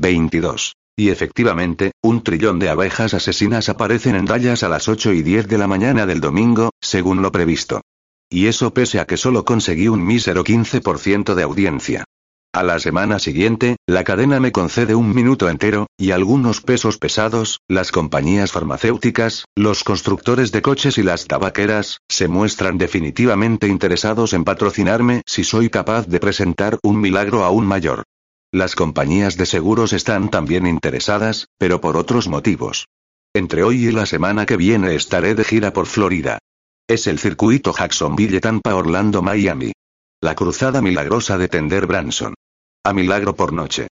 22. Y efectivamente, un trillón de abejas asesinas aparecen en Dallas a las 8 y 10 de la mañana del domingo, según lo previsto. Y eso pese a que solo conseguí un mísero 15% de audiencia. A la semana siguiente, la cadena me concede un minuto entero, y algunos pesos pesados, las compañías farmacéuticas, los constructores de coches y las tabaqueras, se muestran definitivamente interesados en patrocinarme si soy capaz de presentar un milagro aún mayor. Las compañías de seguros están también interesadas, pero por otros motivos. Entre hoy y la semana que viene estaré de gira por Florida. Es el circuito Jacksonville Tampa Orlando Miami. La cruzada milagrosa de Tender Branson. A milagro por noche.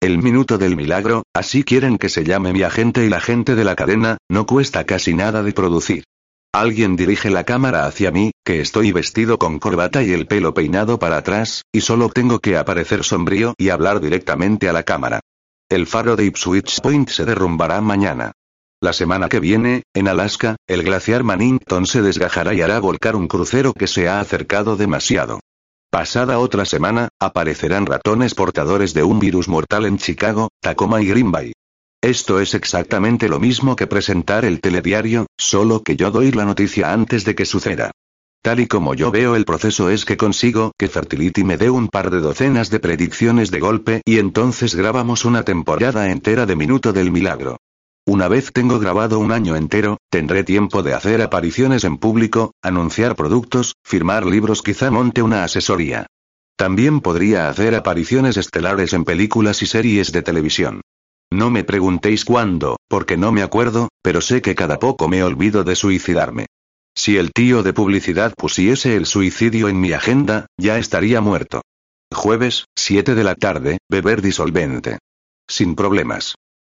El minuto del milagro, así quieren que se llame mi agente y la gente de la cadena, no cuesta casi nada de producir. Alguien dirige la cámara hacia mí, que estoy vestido con corbata y el pelo peinado para atrás, y solo tengo que aparecer sombrío y hablar directamente a la cámara. El faro de Ipswich Point se derrumbará mañana. La semana que viene, en Alaska, el glaciar Manington se desgajará y hará volcar un crucero que se ha acercado demasiado. Pasada otra semana, aparecerán ratones portadores de un virus mortal en Chicago, Tacoma y Green Bay. Esto es exactamente lo mismo que presentar el telediario, solo que yo doy la noticia antes de que suceda. Tal y como yo veo el proceso es que consigo que Fertility me dé un par de docenas de predicciones de golpe y entonces grabamos una temporada entera de Minuto del Milagro. Una vez tengo grabado un año entero, tendré tiempo de hacer apariciones en público, anunciar productos, firmar libros, quizá monte una asesoría. También podría hacer apariciones estelares en películas y series de televisión. No me preguntéis cuándo, porque no me acuerdo, pero sé que cada poco me olvido de suicidarme. Si el tío de publicidad pusiese el suicidio en mi agenda, ya estaría muerto. Jueves, 7 de la tarde, beber disolvente. Sin problemas.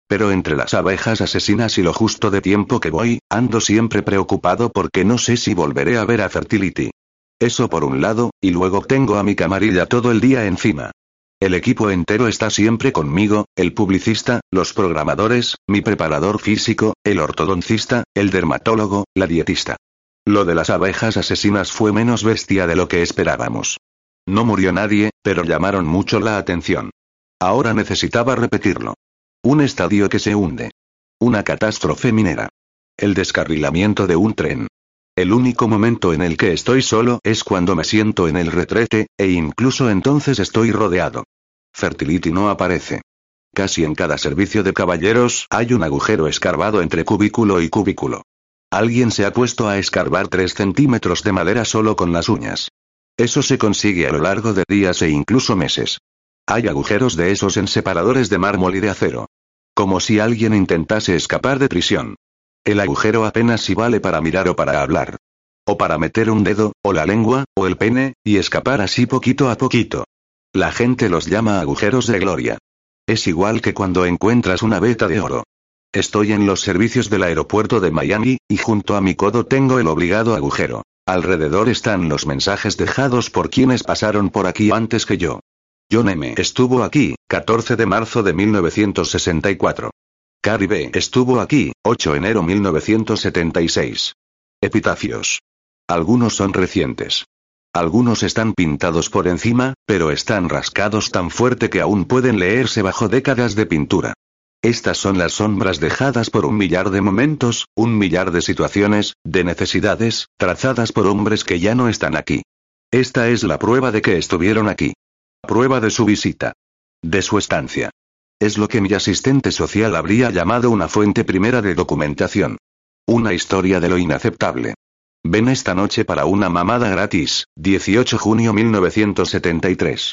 Pero entre las abejas asesinas y lo justo de tiempo que voy, ando siempre preocupado porque no sé si volveré a ver a Fertility. Eso por un lado, y luego tengo a mi camarilla todo el día encima. El equipo entero está siempre conmigo, el publicista, los programadores, mi preparador físico, el ortodoncista, el dermatólogo, la dietista. Lo de las abejas asesinas fue menos bestia de lo que esperábamos. No murió nadie, pero llamaron mucho la atención. Ahora necesitaba repetirlo. Un estadio que se hunde. Una catástrofe minera. El descarrilamiento de un tren. El único momento en el que estoy solo es cuando me siento en el retrete, e incluso entonces estoy rodeado. Fertility no aparece. Casi en cada servicio de caballeros hay un agujero escarbado entre cubículo y cubículo. Alguien se ha puesto a escarbar 3 centímetros de madera solo con las uñas. Eso se consigue a lo largo de días e incluso meses. Hay agujeros de esos en separadores de mármol y de acero. Como si alguien intentase escapar de prisión. El agujero apenas si vale para mirar o para hablar. O para meter un dedo, o la lengua, o el pene, y escapar así poquito a poquito. La gente los llama agujeros de gloria. Es igual que cuando encuentras una veta de oro. Estoy en los servicios del aeropuerto de Miami, y junto a mi codo tengo el obligado agujero. Alrededor están los mensajes dejados por quienes pasaron por aquí antes que yo. John M. estuvo aquí, 14 de marzo de 1964. Caribe estuvo aquí, 8 de enero 1976. Epitafios. Algunos son recientes. Algunos están pintados por encima, pero están rascados tan fuerte que aún pueden leerse bajo décadas de pintura. Estas son las sombras dejadas por un millar de momentos, un millar de situaciones, de necesidades, trazadas por hombres que ya no están aquí. Esta es la prueba de que estuvieron aquí. Prueba de su visita. De su estancia. Es lo que mi asistente social habría llamado una fuente primera de documentación. Una historia de lo inaceptable. Ven esta noche para una mamada gratis, 18 junio 1973.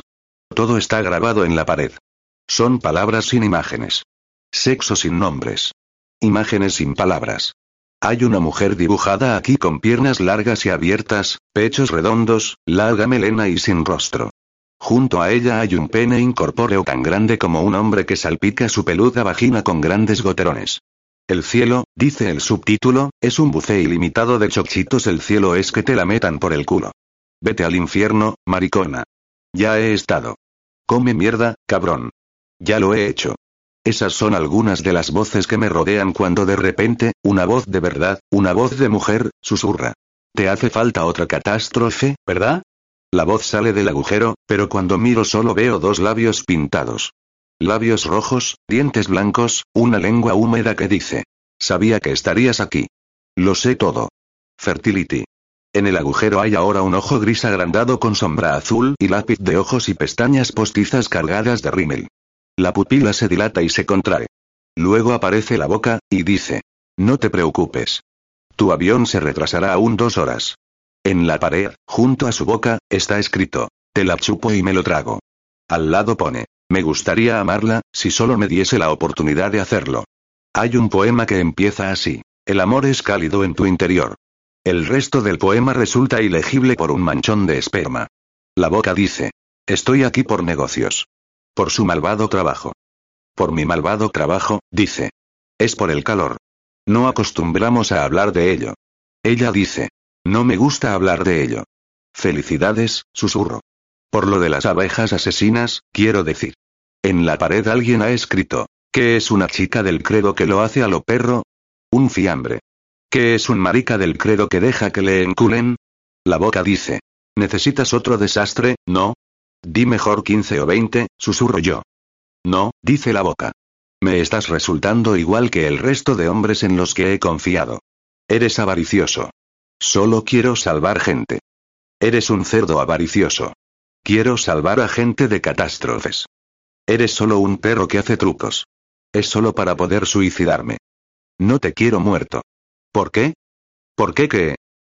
Todo está grabado en la pared. Son palabras sin imágenes. Sexo sin nombres. Imágenes sin palabras. Hay una mujer dibujada aquí con piernas largas y abiertas, pechos redondos, larga melena y sin rostro. Junto a ella hay un pene incorpóreo tan grande como un hombre que salpica su peluda vagina con grandes goterones. El cielo, dice el subtítulo, es un buffet ilimitado de chochitos. El cielo es que te la metan por el culo. Vete al infierno, maricona. Ya he estado. Come mierda, cabrón. Ya lo he hecho. Esas son algunas de las voces que me rodean cuando de repente, una voz de verdad, una voz de mujer, susurra. Te hace falta otra catástrofe, ¿verdad? La voz sale del agujero, pero cuando miro solo veo dos labios pintados. Labios rojos, dientes blancos, una lengua húmeda que dice. Sabía que estarías aquí. Lo sé todo. Fertility. En el agujero hay ahora un ojo gris agrandado con sombra azul y lápiz de ojos y pestañas postizas cargadas de rímel. La pupila se dilata y se contrae. Luego aparece la boca, y dice. No te preocupes. Tu avión se retrasará aún dos horas. En la pared, junto a su boca, está escrito, te la chupo y me lo trago. Al lado pone, me gustaría amarla, si solo me diese la oportunidad de hacerlo. Hay un poema que empieza así, el amor es cálido en tu interior. El resto del poema resulta ilegible por un manchón de esperma. La boca dice, estoy aquí por negocios. Por su malvado trabajo. Por mi malvado trabajo, dice. Es por el calor. No acostumbramos a hablar de ello. Ella dice, no me gusta hablar de ello. Felicidades, susurro. Por lo de las abejas asesinas, quiero decir. En la pared alguien ha escrito, ¿qué es una chica del credo que lo hace a lo perro? Un fiambre. ¿Qué es un marica del credo que deja que le enculen? La boca dice. ¿Necesitas otro desastre, no? Di mejor 15 o 20, susurro yo. No, dice la boca. Me estás resultando igual que el resto de hombres en los que he confiado. Eres avaricioso. Solo quiero salvar gente. Eres un cerdo avaricioso. Quiero salvar a gente de catástrofes. Eres solo un perro que hace trucos. Es solo para poder suicidarme. No te quiero muerto. ¿Por qué? ¿Por qué qué?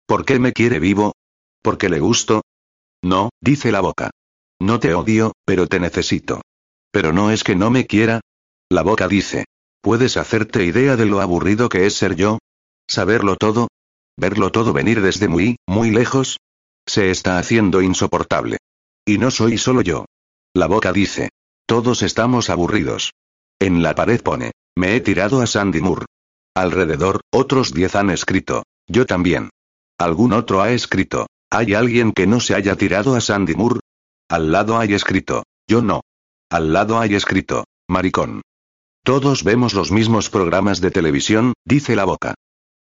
¿Por qué me quiere vivo? ¿Porque le gusto? No, dice la boca. No te odio, pero te necesito. Pero no es que no me quiera. La boca dice. ¿Puedes hacerte idea de lo aburrido que es ser yo? ¿Saberlo todo? Verlo todo venir desde muy, muy lejos. Se está haciendo insoportable. Y no soy solo yo. La boca dice. Todos estamos aburridos. En la pared pone. Me he tirado a Sandy Moore. Alrededor, otros diez han escrito. Yo también. Algún otro ha escrito. ¿Hay alguien que no se haya tirado a Sandy Moore? Al lado hay escrito. Yo no. Al lado hay escrito. Maricón. Todos vemos los mismos programas de televisión, dice la boca.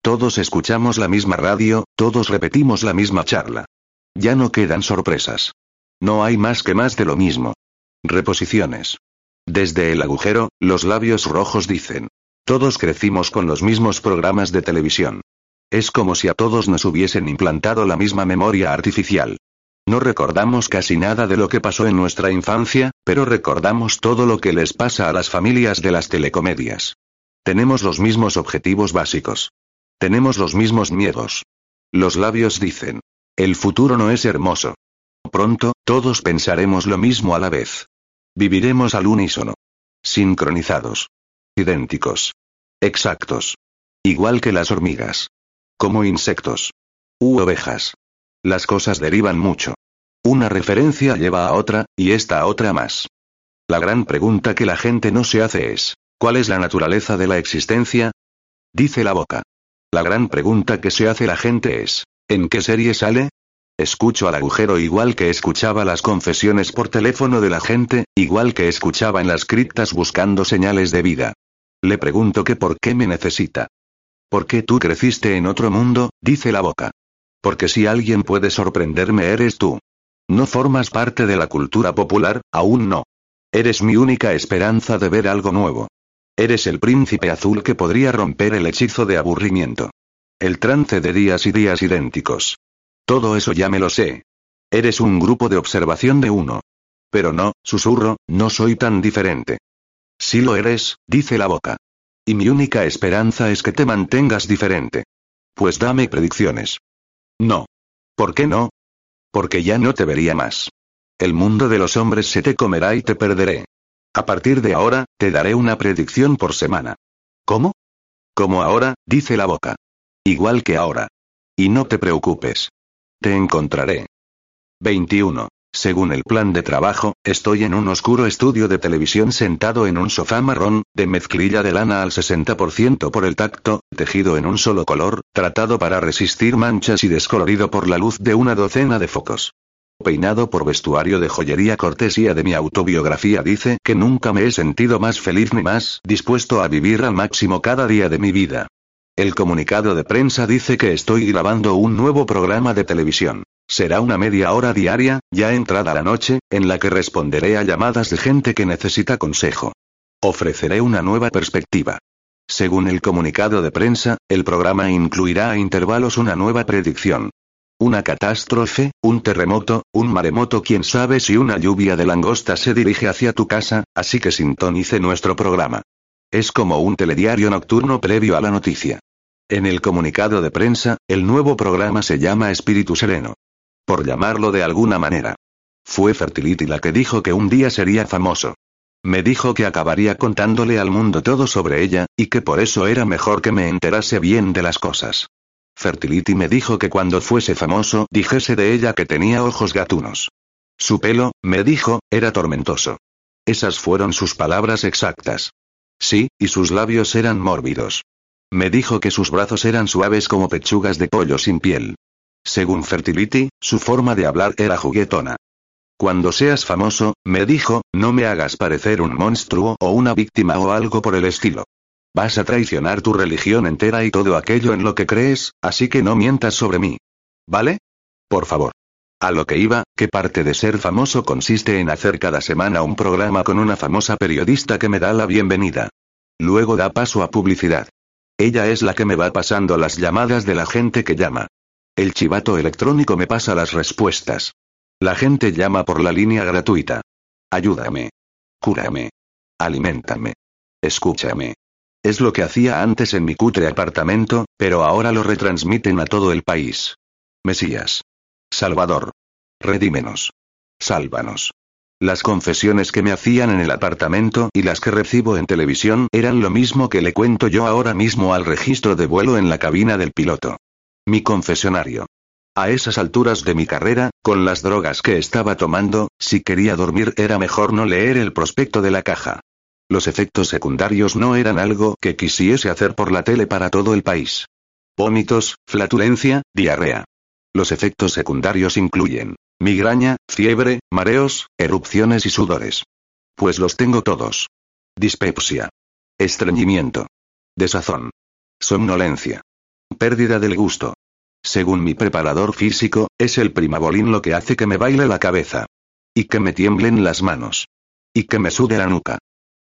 Todos escuchamos la misma radio, todos repetimos la misma charla. Ya no quedan sorpresas. No hay más que más de lo mismo. Reposiciones. Desde el agujero, los labios rojos dicen. Todos crecimos con los mismos programas de televisión. Es como si a todos nos hubiesen implantado la misma memoria artificial. No recordamos casi nada de lo que pasó en nuestra infancia, pero recordamos todo lo que les pasa a las familias de las telecomedias. Tenemos los mismos objetivos básicos. Tenemos los mismos miedos. Los labios dicen. El futuro no es hermoso. Pronto, todos pensaremos lo mismo a la vez. Viviremos al unísono. Sincronizados. Idénticos. Exactos. Igual que las hormigas. Como insectos. U ovejas. Las cosas derivan mucho. Una referencia lleva a otra, y esta a otra más. La gran pregunta que la gente no se hace es, ¿cuál es la naturaleza de la existencia? Dice la boca. La gran pregunta que se hace la gente es, ¿en qué serie sale? Escucho al agujero igual que escuchaba las confesiones por teléfono de la gente, igual que escuchaba en las criptas buscando señales de vida. Le pregunto que por qué me necesita. ¿Por qué tú creciste en otro mundo? dice la boca. Porque si alguien puede sorprenderme eres tú. No formas parte de la cultura popular, aún no. Eres mi única esperanza de ver algo nuevo. Eres el príncipe azul que podría romper el hechizo de aburrimiento. El trance de días y días idénticos. Todo eso ya me lo sé. Eres un grupo de observación de uno. Pero no, susurro, no soy tan diferente. Sí lo eres, dice la boca. Y mi única esperanza es que te mantengas diferente. Pues dame predicciones. No. ¿Por qué no? Porque ya no te vería más. El mundo de los hombres se te comerá y te perderé. A partir de ahora, te daré una predicción por semana. ¿Cómo? Como ahora, dice la boca. Igual que ahora. Y no te preocupes. Te encontraré. 21. Según el plan de trabajo, estoy en un oscuro estudio de televisión sentado en un sofá marrón, de mezclilla de lana al 60% por el tacto, tejido en un solo color, tratado para resistir manchas y descolorido por la luz de una docena de focos. Peinado por vestuario de joyería cortesía de mi autobiografía dice que nunca me he sentido más feliz ni más dispuesto a vivir al máximo cada día de mi vida. El comunicado de prensa dice que estoy grabando un nuevo programa de televisión. Será una media hora diaria, ya entrada la noche, en la que responderé a llamadas de gente que necesita consejo. Ofreceré una nueva perspectiva. Según el comunicado de prensa, el programa incluirá a intervalos una nueva predicción. Una catástrofe, un terremoto, un maremoto, quién sabe si una lluvia de langosta se dirige hacia tu casa, así que sintonice nuestro programa. Es como un telediario nocturno previo a la noticia. En el comunicado de prensa, el nuevo programa se llama Espíritu Sereno por llamarlo de alguna manera. Fue Fertility la que dijo que un día sería famoso. Me dijo que acabaría contándole al mundo todo sobre ella, y que por eso era mejor que me enterase bien de las cosas. Fertility me dijo que cuando fuese famoso dijese de ella que tenía ojos gatunos. Su pelo, me dijo, era tormentoso. Esas fueron sus palabras exactas. Sí, y sus labios eran mórbidos. Me dijo que sus brazos eran suaves como pechugas de pollo sin piel. Según Fertility, su forma de hablar era juguetona. Cuando seas famoso, me dijo, no me hagas parecer un monstruo o una víctima o algo por el estilo. Vas a traicionar tu religión entera y todo aquello en lo que crees, así que no mientas sobre mí. ¿Vale? Por favor. A lo que iba, ¿qué parte de ser famoso consiste en hacer cada semana un programa con una famosa periodista que me da la bienvenida. Luego da paso a publicidad. Ella es la que me va pasando las llamadas de la gente que llama. El chivato electrónico me pasa las respuestas. La gente llama por la línea gratuita. Ayúdame. Cúrame. Aliméntame. Escúchame. Es lo que hacía antes en mi cutre apartamento, pero ahora lo retransmiten a todo el país. Mesías. Salvador. Redímenos. Sálvanos. Las confesiones que me hacían en el apartamento y las que recibo en televisión eran lo mismo que le cuento yo ahora mismo al registro de vuelo en la cabina del piloto. Mi confesionario. A esas alturas de mi carrera, con las drogas que estaba tomando, si quería dormir era mejor no leer el prospecto de la caja. Los efectos secundarios no eran algo que quisiese hacer por la tele para todo el país. Vómitos, flatulencia, diarrea. Los efectos secundarios incluyen migraña, fiebre, mareos, erupciones y sudores. Pues los tengo todos. Dispepsia. Estreñimiento. Desazón. Somnolencia pérdida del gusto. Según mi preparador físico, es el primabolín lo que hace que me baile la cabeza. Y que me tiemblen las manos. Y que me sude la nuca.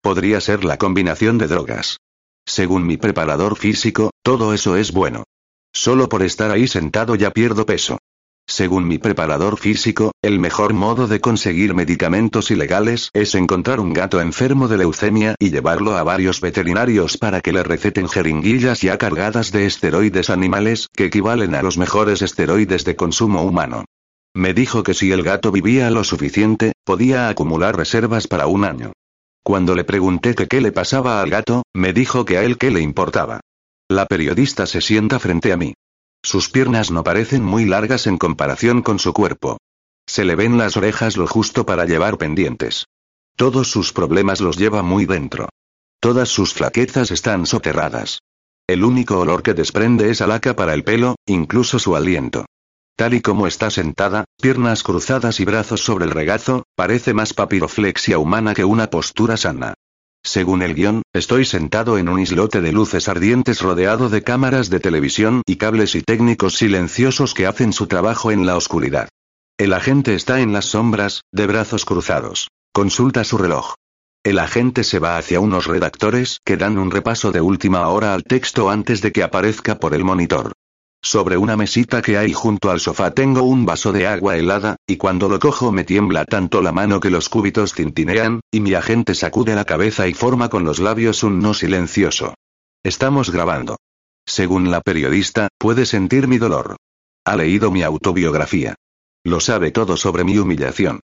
Podría ser la combinación de drogas. Según mi preparador físico, todo eso es bueno. Solo por estar ahí sentado ya pierdo peso. Según mi preparador físico, el mejor modo de conseguir medicamentos ilegales es encontrar un gato enfermo de leucemia y llevarlo a varios veterinarios para que le receten jeringuillas ya cargadas de esteroides animales, que equivalen a los mejores esteroides de consumo humano. Me dijo que si el gato vivía lo suficiente, podía acumular reservas para un año. Cuando le pregunté que qué le pasaba al gato, me dijo que a él qué le importaba. La periodista se sienta frente a mí. Sus piernas no parecen muy largas en comparación con su cuerpo. Se le ven las orejas lo justo para llevar pendientes. Todos sus problemas los lleva muy dentro. Todas sus flaquezas están soterradas. El único olor que desprende es alaca para el pelo, incluso su aliento. Tal y como está sentada, piernas cruzadas y brazos sobre el regazo, parece más papiroflexia humana que una postura sana. Según el guion, estoy sentado en un islote de luces ardientes rodeado de cámaras de televisión y cables y técnicos silenciosos que hacen su trabajo en la oscuridad. El agente está en las sombras, de brazos cruzados. Consulta su reloj. El agente se va hacia unos redactores que dan un repaso de última hora al texto antes de que aparezca por el monitor. Sobre una mesita que hay junto al sofá tengo un vaso de agua helada, y cuando lo cojo me tiembla tanto la mano que los cúbitos tintinean, y mi agente sacude la cabeza y forma con los labios un no silencioso. Estamos grabando. Según la periodista, puede sentir mi dolor. Ha leído mi autobiografía. Lo sabe todo sobre mi humillación.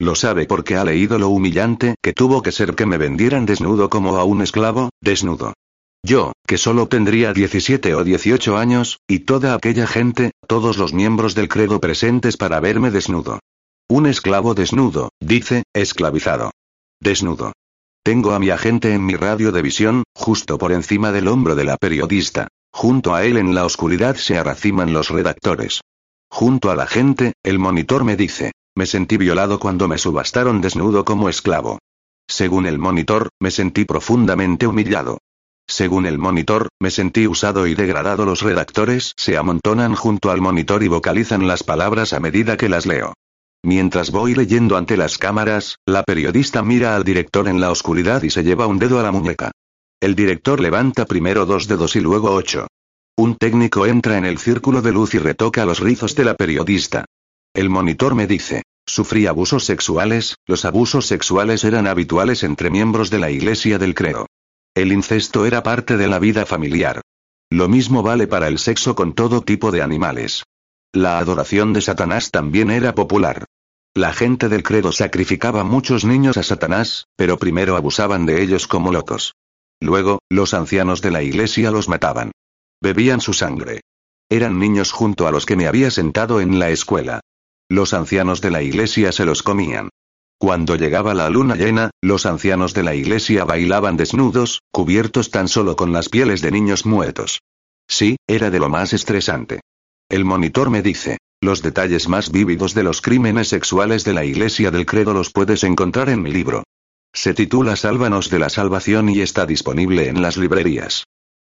Lo sabe porque ha leído lo humillante que tuvo que ser que me vendieran desnudo como a un esclavo, desnudo. Yo, que solo tendría 17 o 18 años, y toda aquella gente, todos los miembros del credo presentes para verme desnudo. Un esclavo desnudo, dice, esclavizado. Desnudo. Tengo a mi agente en mi radio de visión, justo por encima del hombro de la periodista. Junto a él en la oscuridad se arraciman los redactores. Junto a la gente, el monitor me dice, me sentí violado cuando me subastaron desnudo como esclavo. Según el monitor, me sentí profundamente humillado. Según el monitor, me sentí usado y degradado. Los redactores se amontonan junto al monitor y vocalizan las palabras a medida que las leo. Mientras voy leyendo ante las cámaras, la periodista mira al director en la oscuridad y se lleva un dedo a la muñeca. El director levanta primero dos dedos y luego ocho. Un técnico entra en el círculo de luz y retoca los rizos de la periodista. El monitor me dice, sufrí abusos sexuales, los abusos sexuales eran habituales entre miembros de la Iglesia del Creo. El incesto era parte de la vida familiar. Lo mismo vale para el sexo con todo tipo de animales. La adoración de Satanás también era popular. La gente del credo sacrificaba muchos niños a Satanás, pero primero abusaban de ellos como locos. Luego, los ancianos de la iglesia los mataban. Bebían su sangre. Eran niños junto a los que me había sentado en la escuela. Los ancianos de la iglesia se los comían. Cuando llegaba la luna llena, los ancianos de la iglesia bailaban desnudos, cubiertos tan solo con las pieles de niños muertos. Sí, era de lo más estresante. El monitor me dice, los detalles más vívidos de los crímenes sexuales de la iglesia del credo los puedes encontrar en mi libro. Se titula Sálvanos de la Salvación y está disponible en las librerías.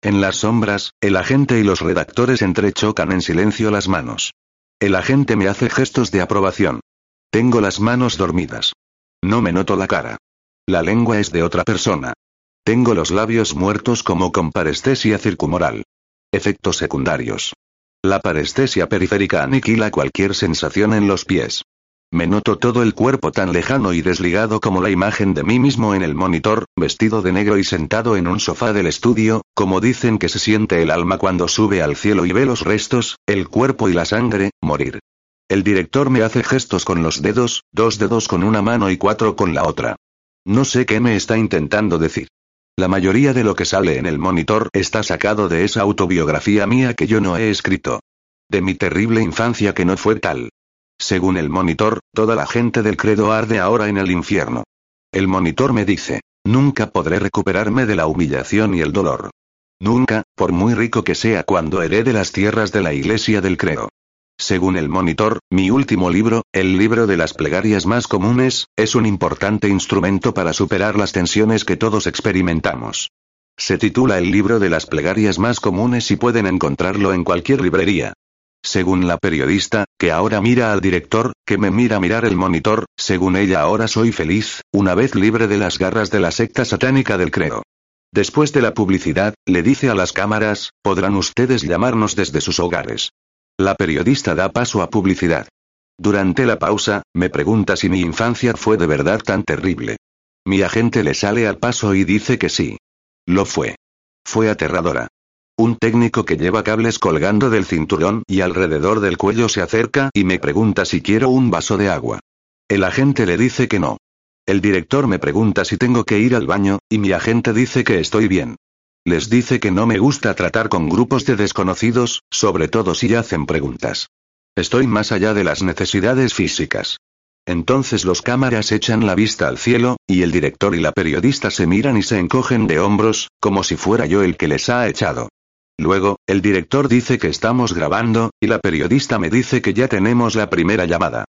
En las sombras, el agente y los redactores entrechocan en silencio las manos. El agente me hace gestos de aprobación. Tengo las manos dormidas. No me noto la cara. La lengua es de otra persona. Tengo los labios muertos como con parestesia circumoral. Efectos secundarios. La parestesia periférica aniquila cualquier sensación en los pies. Me noto todo el cuerpo tan lejano y desligado como la imagen de mí mismo en el monitor, vestido de negro y sentado en un sofá del estudio, como dicen que se siente el alma cuando sube al cielo y ve los restos, el cuerpo y la sangre, morir. El director me hace gestos con los dedos, dos dedos con una mano y cuatro con la otra. No sé qué me está intentando decir. La mayoría de lo que sale en el monitor está sacado de esa autobiografía mía que yo no he escrito. De mi terrible infancia que no fue tal. Según el monitor, toda la gente del credo arde ahora en el infierno. El monitor me dice, nunca podré recuperarme de la humillación y el dolor. Nunca, por muy rico que sea cuando herede las tierras de la iglesia del credo. Según el monitor, mi último libro, el libro de las plegarias más comunes, es un importante instrumento para superar las tensiones que todos experimentamos. Se titula el libro de las plegarias más comunes y pueden encontrarlo en cualquier librería. Según la periodista, que ahora mira al director, que me mira mirar el monitor, según ella ahora soy feliz, una vez libre de las garras de la secta satánica del creo. Después de la publicidad, le dice a las cámaras, podrán ustedes llamarnos desde sus hogares. La periodista da paso a publicidad. Durante la pausa, me pregunta si mi infancia fue de verdad tan terrible. Mi agente le sale al paso y dice que sí. Lo fue. Fue aterradora. Un técnico que lleva cables colgando del cinturón y alrededor del cuello se acerca y me pregunta si quiero un vaso de agua. El agente le dice que no. El director me pregunta si tengo que ir al baño, y mi agente dice que estoy bien. Les dice que no me gusta tratar con grupos de desconocidos, sobre todo si hacen preguntas. Estoy más allá de las necesidades físicas. Entonces los cámaras echan la vista al cielo, y el director y la periodista se miran y se encogen de hombros, como si fuera yo el que les ha echado. Luego, el director dice que estamos grabando, y la periodista me dice que ya tenemos la primera llamada.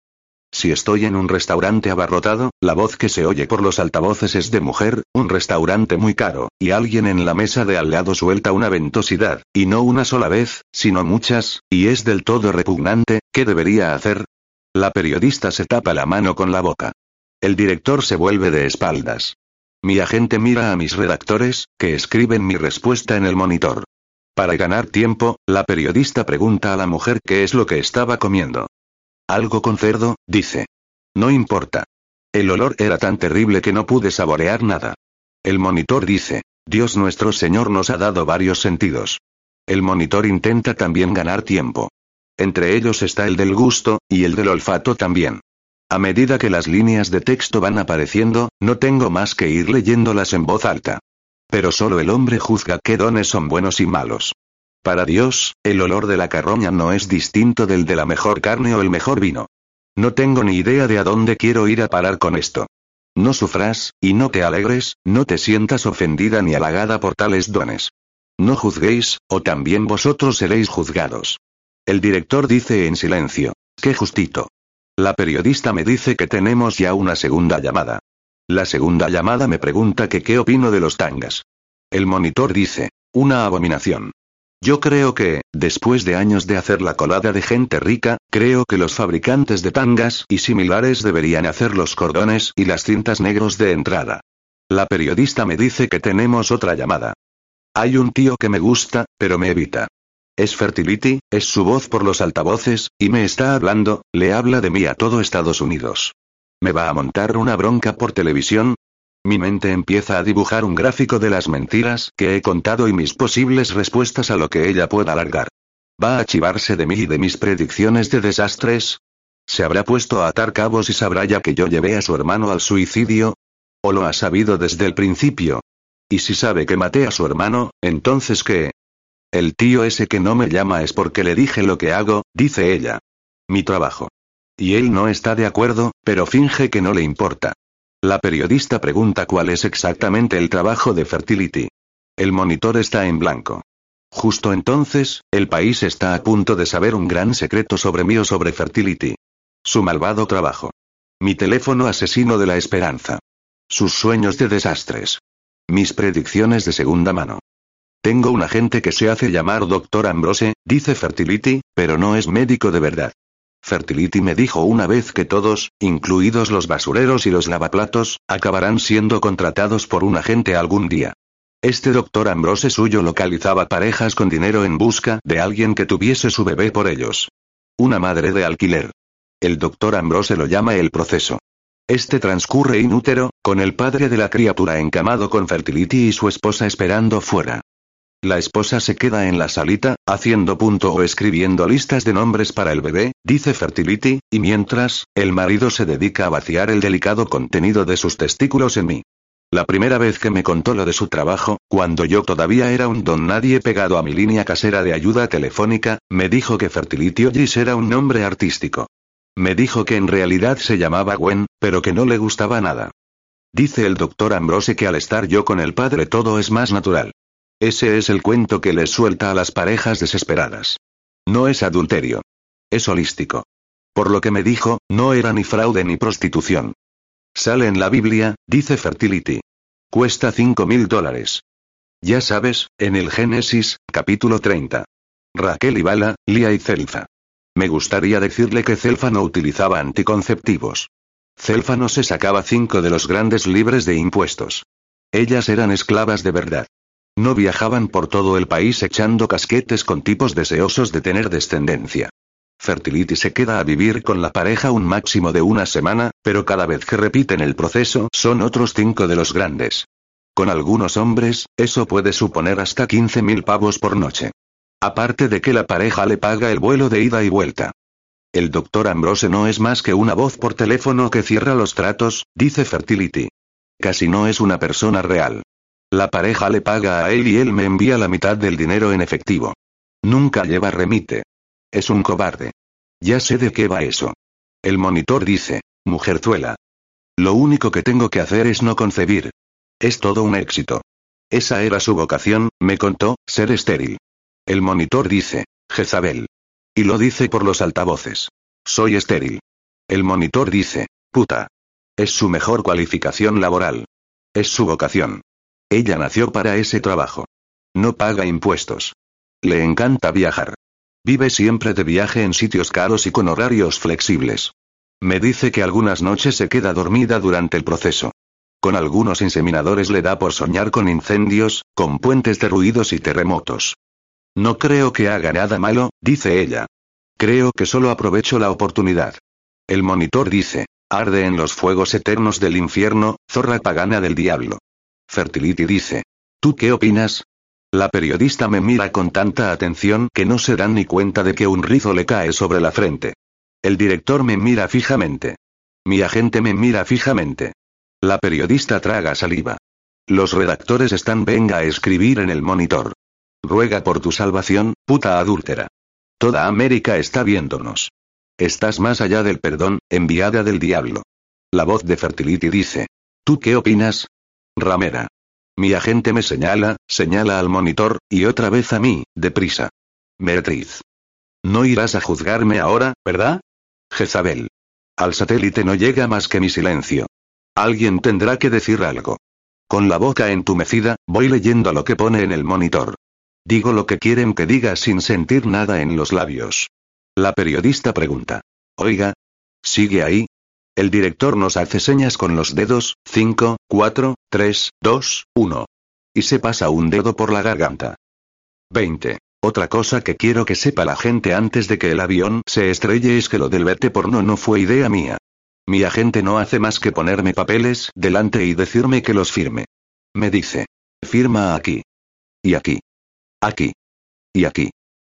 Si estoy en un restaurante abarrotado, la voz que se oye por los altavoces es de mujer, un restaurante muy caro, y alguien en la mesa de al lado suelta una ventosidad, y no una sola vez, sino muchas, y es del todo repugnante, ¿qué debería hacer? La periodista se tapa la mano con la boca. El director se vuelve de espaldas. Mi agente mira a mis redactores, que escriben mi respuesta en el monitor. Para ganar tiempo, la periodista pregunta a la mujer qué es lo que estaba comiendo. Algo con cerdo, dice. No importa. El olor era tan terrible que no pude saborear nada. El monitor dice, Dios nuestro Señor nos ha dado varios sentidos. El monitor intenta también ganar tiempo. Entre ellos está el del gusto, y el del olfato también. A medida que las líneas de texto van apareciendo, no tengo más que ir leyéndolas en voz alta. Pero solo el hombre juzga qué dones son buenos y malos. Para Dios, el olor de la carroña no es distinto del de la mejor carne o el mejor vino. No tengo ni idea de a dónde quiero ir a parar con esto. No sufras, y no te alegres, no te sientas ofendida ni halagada por tales dones. No juzguéis, o también vosotros seréis juzgados. El director dice en silencio. Qué justito. La periodista me dice que tenemos ya una segunda llamada. La segunda llamada me pregunta que qué opino de los tangas. El monitor dice, una abominación. Yo creo que, después de años de hacer la colada de gente rica, creo que los fabricantes de tangas y similares deberían hacer los cordones y las cintas negros de entrada. La periodista me dice que tenemos otra llamada. Hay un tío que me gusta, pero me evita. Es Fertility, es su voz por los altavoces, y me está hablando, le habla de mí a todo Estados Unidos. ¿Me va a montar una bronca por televisión? Mi mente empieza a dibujar un gráfico de las mentiras que he contado y mis posibles respuestas a lo que ella pueda alargar. ¿Va a chivarse de mí y de mis predicciones de desastres? ¿Se habrá puesto a atar cabos y sabrá ya que yo llevé a su hermano al suicidio? ¿O lo ha sabido desde el principio? Y si sabe que maté a su hermano, entonces ¿qué? El tío ese que no me llama es porque le dije lo que hago, dice ella. Mi trabajo. Y él no está de acuerdo, pero finge que no le importa. La periodista pregunta cuál es exactamente el trabajo de Fertility. El monitor está en blanco. Justo entonces, el país está a punto de saber un gran secreto sobre mí o sobre Fertility. Su malvado trabajo. Mi teléfono asesino de la esperanza. Sus sueños de desastres. Mis predicciones de segunda mano. Tengo un agente que se hace llamar Dr. Ambrose, dice Fertility, pero no es médico de verdad. Fertility me dijo una vez que todos, incluidos los basureros y los lavaplatos, acabarán siendo contratados por un agente algún día. Este doctor Ambrose suyo localizaba parejas con dinero en busca de alguien que tuviese su bebé por ellos. Una madre de alquiler. El doctor Ambrose lo llama el proceso. Este transcurre inútero, con el padre de la criatura encamado con Fertility y su esposa esperando fuera. La esposa se queda en la salita, haciendo punto o escribiendo listas de nombres para el bebé, dice Fertility, y mientras, el marido se dedica a vaciar el delicado contenido de sus testículos en mí. La primera vez que me contó lo de su trabajo, cuando yo todavía era un don nadie pegado a mi línea casera de ayuda telefónica, me dijo que Fertility Ogis era un nombre artístico. Me dijo que en realidad se llamaba Gwen, pero que no le gustaba nada. Dice el doctor Ambrose que al estar yo con el padre todo es más natural. Ese es el cuento que les suelta a las parejas desesperadas. No es adulterio. Es holístico. Por lo que me dijo, no era ni fraude ni prostitución. Sale en la Biblia, dice Fertility. Cuesta 5 mil dólares. Ya sabes, en el Génesis, capítulo 30. Raquel y Bala, Lía y Celfa. Me gustaría decirle que Celfa no utilizaba anticonceptivos. Celfa no se sacaba cinco de los grandes libres de impuestos. Ellas eran esclavas de verdad. No viajaban por todo el país echando casquetes con tipos deseosos de tener descendencia. Fertility se queda a vivir con la pareja un máximo de una semana, pero cada vez que repiten el proceso son otros cinco de los grandes. Con algunos hombres, eso puede suponer hasta 15 mil pavos por noche. Aparte de que la pareja le paga el vuelo de ida y vuelta. El doctor Ambrose no es más que una voz por teléfono que cierra los tratos, dice Fertility. Casi no es una persona real. La pareja le paga a él y él me envía la mitad del dinero en efectivo. Nunca lleva remite. Es un cobarde. Ya sé de qué va eso. El monitor dice, mujerzuela. Lo único que tengo que hacer es no concebir. Es todo un éxito. Esa era su vocación, me contó, ser estéril. El monitor dice, Jezabel. Y lo dice por los altavoces. Soy estéril. El monitor dice, puta. Es su mejor cualificación laboral. Es su vocación. Ella nació para ese trabajo. No paga impuestos. Le encanta viajar. Vive siempre de viaje en sitios caros y con horarios flexibles. Me dice que algunas noches se queda dormida durante el proceso. Con algunos inseminadores le da por soñar con incendios, con puentes derruidos y terremotos. No creo que haga nada malo, dice ella. Creo que solo aprovecho la oportunidad. El monitor dice, arde en los fuegos eternos del infierno, zorra pagana del diablo. Fertility dice. ¿Tú qué opinas? La periodista me mira con tanta atención que no se dan ni cuenta de que un rizo le cae sobre la frente. El director me mira fijamente. Mi agente me mira fijamente. La periodista traga saliva. Los redactores están venga a escribir en el monitor. Ruega por tu salvación, puta adúltera. Toda América está viéndonos. Estás más allá del perdón, enviada del diablo. La voz de Fertility dice. ¿Tú qué opinas? Ramera. Mi agente me señala, señala al monitor, y otra vez a mí, deprisa. Meretriz. No irás a juzgarme ahora, ¿verdad? Jezabel. Al satélite no llega más que mi silencio. Alguien tendrá que decir algo. Con la boca entumecida, voy leyendo lo que pone en el monitor. Digo lo que quieren que diga sin sentir nada en los labios. La periodista pregunta. Oiga. ¿Sigue ahí? El director nos hace señas con los dedos, 5, 4, 3, 2, 1. Y se pasa un dedo por la garganta. 20. Otra cosa que quiero que sepa la gente antes de que el avión se estrelle es que lo del vete porno no fue idea mía. Mi agente no hace más que ponerme papeles delante y decirme que los firme. Me dice. Firma aquí. Y aquí. Aquí. Y aquí.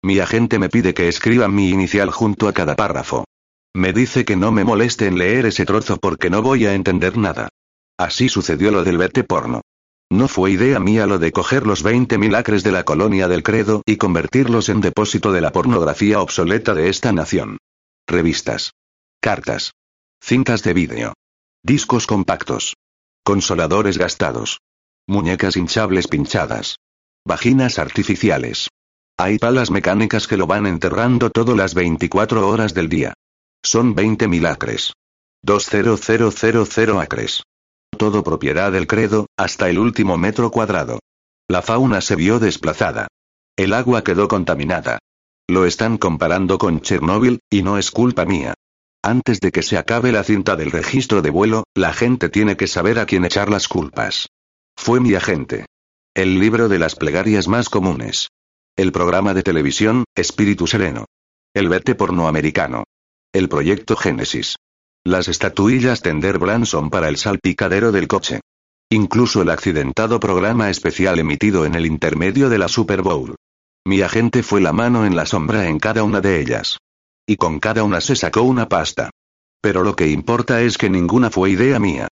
Mi agente me pide que escriba mi inicial junto a cada párrafo. Me dice que no me moleste en leer ese trozo porque no voy a entender nada. Así sucedió lo del vete porno. No fue idea mía lo de coger los 20.000 acres de la colonia del credo y convertirlos en depósito de la pornografía obsoleta de esta nación. Revistas. Cartas. Cintas de vídeo. Discos compactos. Consoladores gastados. Muñecas hinchables pinchadas. Vaginas artificiales. Hay palas mecánicas que lo van enterrando todo las 24 horas del día. Son 20.000 acres. 20000 acres. Todo propiedad del credo, hasta el último metro cuadrado. La fauna se vio desplazada. El agua quedó contaminada. Lo están comparando con Chernóbil, y no es culpa mía. Antes de que se acabe la cinta del registro de vuelo, la gente tiene que saber a quién echar las culpas. Fue mi agente. El libro de las plegarias más comunes. El programa de televisión, Espíritu Sereno. El vete porno americano. El proyecto Génesis. Las estatuillas Tender Branson para el salpicadero del coche. Incluso el accidentado programa especial emitido en el intermedio de la Super Bowl. Mi agente fue la mano en la sombra en cada una de ellas. Y con cada una se sacó una pasta. Pero lo que importa es que ninguna fue idea mía.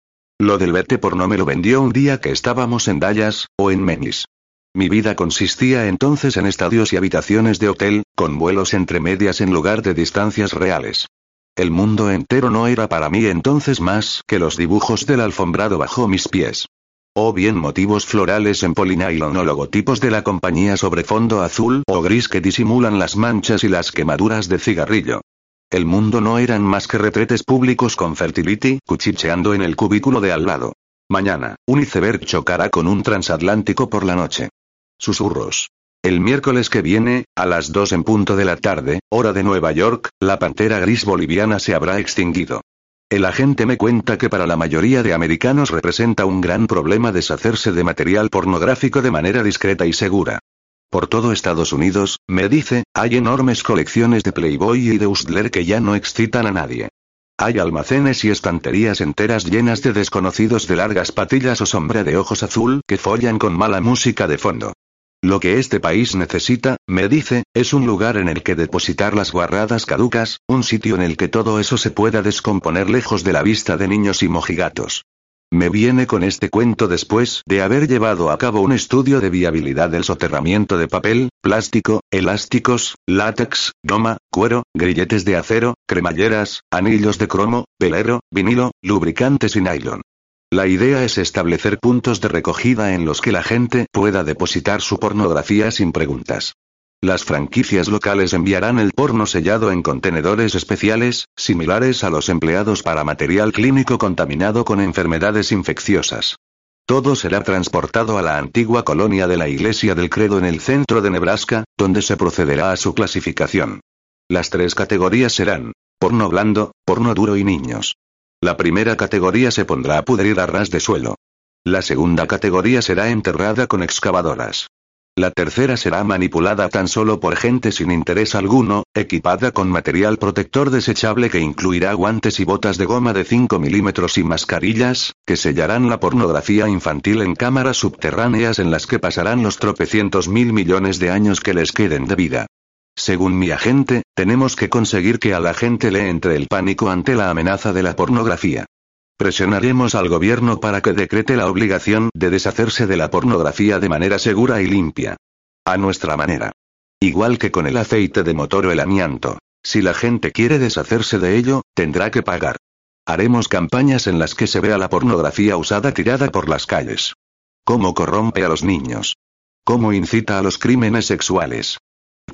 Lo del vete no me lo vendió un día que estábamos en Dallas, o en Menis. Mi vida consistía entonces en estadios y habitaciones de hotel, con vuelos entre medias en lugar de distancias reales. El mundo entero no era para mí entonces más que los dibujos del alfombrado bajo mis pies. O bien motivos florales en polinylon o logotipos de la compañía sobre fondo azul o gris que disimulan las manchas y las quemaduras de cigarrillo. El mundo no eran más que retretes públicos con fertility cuchicheando en el cubículo de al lado. Mañana, un iceberg chocará con un transatlántico por la noche. Susurros. El miércoles que viene, a las 2 en punto de la tarde, hora de Nueva York, la pantera gris boliviana se habrá extinguido. El agente me cuenta que para la mayoría de americanos representa un gran problema deshacerse de material pornográfico de manera discreta y segura. Por todo Estados Unidos, me dice, hay enormes colecciones de Playboy y de Hustler que ya no excitan a nadie. Hay almacenes y estanterías enteras llenas de desconocidos de largas patillas o sombra de ojos azul que follan con mala música de fondo. Lo que este país necesita, me dice, es un lugar en el que depositar las guarradas caducas, un sitio en el que todo eso se pueda descomponer lejos de la vista de niños y mojigatos. Me viene con este cuento después de haber llevado a cabo un estudio de viabilidad del soterramiento de papel, plástico, elásticos, látex, goma, cuero, grilletes de acero, cremalleras, anillos de cromo, velero, vinilo, lubricantes y nylon. La idea es establecer puntos de recogida en los que la gente pueda depositar su pornografía sin preguntas. Las franquicias locales enviarán el porno sellado en contenedores especiales, similares a los empleados para material clínico contaminado con enfermedades infecciosas. Todo será transportado a la antigua colonia de la Iglesia del Credo en el centro de Nebraska, donde se procederá a su clasificación. Las tres categorías serán porno blando, porno duro y niños. La primera categoría se pondrá a pudrir a ras de suelo. La segunda categoría será enterrada con excavadoras. La tercera será manipulada tan solo por gente sin interés alguno, equipada con material protector desechable que incluirá guantes y botas de goma de 5 milímetros y mascarillas, que sellarán la pornografía infantil en cámaras subterráneas en las que pasarán los tropecientos mil millones de años que les queden de vida. Según mi agente, tenemos que conseguir que a la gente le entre el pánico ante la amenaza de la pornografía. Presionaremos al gobierno para que decrete la obligación de deshacerse de la pornografía de manera segura y limpia. A nuestra manera. Igual que con el aceite de motor o el amianto. Si la gente quiere deshacerse de ello, tendrá que pagar. Haremos campañas en las que se vea la pornografía usada tirada por las calles. Cómo corrompe a los niños. Cómo incita a los crímenes sexuales.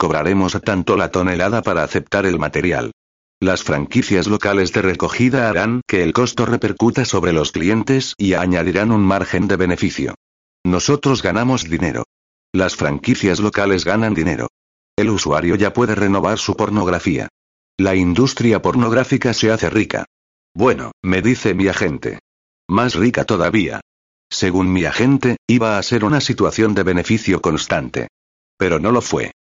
Cobraremos tanto la tonelada para aceptar el material. Las franquicias locales de recogida harán que el costo repercuta sobre los clientes y añadirán un margen de beneficio. Nosotros ganamos dinero. Las franquicias locales ganan dinero. El usuario ya puede renovar su pornografía. La industria pornográfica se hace rica. Bueno, me dice mi agente. Más rica todavía. Según mi agente, iba a ser una situación de beneficio constante. Pero no lo fue.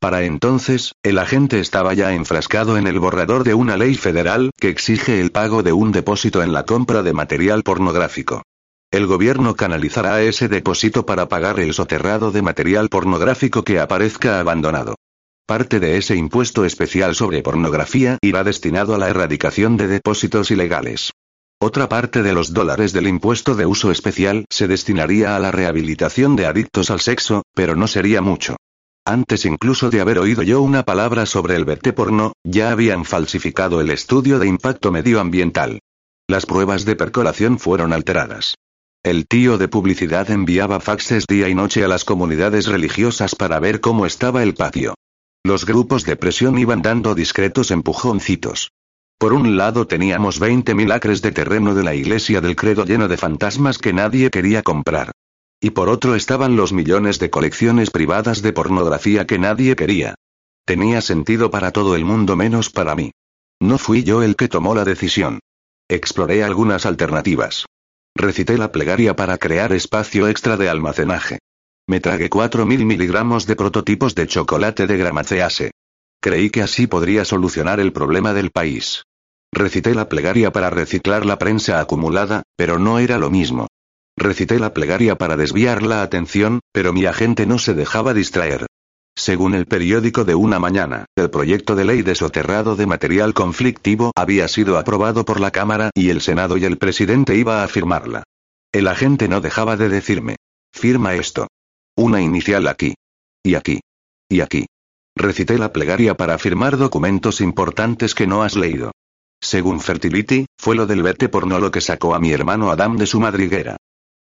Para entonces, el agente estaba ya enfrascado en el borrador de una ley federal que exige el pago de un depósito en la compra de material pornográfico. El gobierno canalizará ese depósito para pagar el soterrado de material pornográfico que aparezca abandonado. Parte de ese impuesto especial sobre pornografía irá destinado a la erradicación de depósitos ilegales. Otra parte de los dólares del impuesto de uso especial se destinaría a la rehabilitación de adictos al sexo, pero no sería mucho. Antes incluso de haber oído yo una palabra sobre el verte porno, ya habían falsificado el estudio de impacto medioambiental. Las pruebas de percolación fueron alteradas. El tío de publicidad enviaba faxes día y noche a las comunidades religiosas para ver cómo estaba el patio. Los grupos de presión iban dando discretos empujoncitos. Por un lado teníamos 20.000 acres de terreno de la iglesia del credo lleno de fantasmas que nadie quería comprar. Y por otro estaban los millones de colecciones privadas de pornografía que nadie quería. Tenía sentido para todo el mundo menos para mí. No fui yo el que tomó la decisión. Exploré algunas alternativas. Recité la plegaria para crear espacio extra de almacenaje. Me tragué 4.000 miligramos de prototipos de chocolate de gramacease. Creí que así podría solucionar el problema del país. Recité la plegaria para reciclar la prensa acumulada, pero no era lo mismo. Recité la plegaria para desviar la atención, pero mi agente no se dejaba distraer. Según el periódico de una mañana, el proyecto de ley de soterrado de material conflictivo había sido aprobado por la Cámara y el Senado y el presidente iba a firmarla. El agente no dejaba de decirme, firma esto. Una inicial aquí. Y aquí. Y aquí. Recité la plegaria para firmar documentos importantes que no has leído. Según Fertility, fue lo del vete no lo que sacó a mi hermano Adam de su madriguera.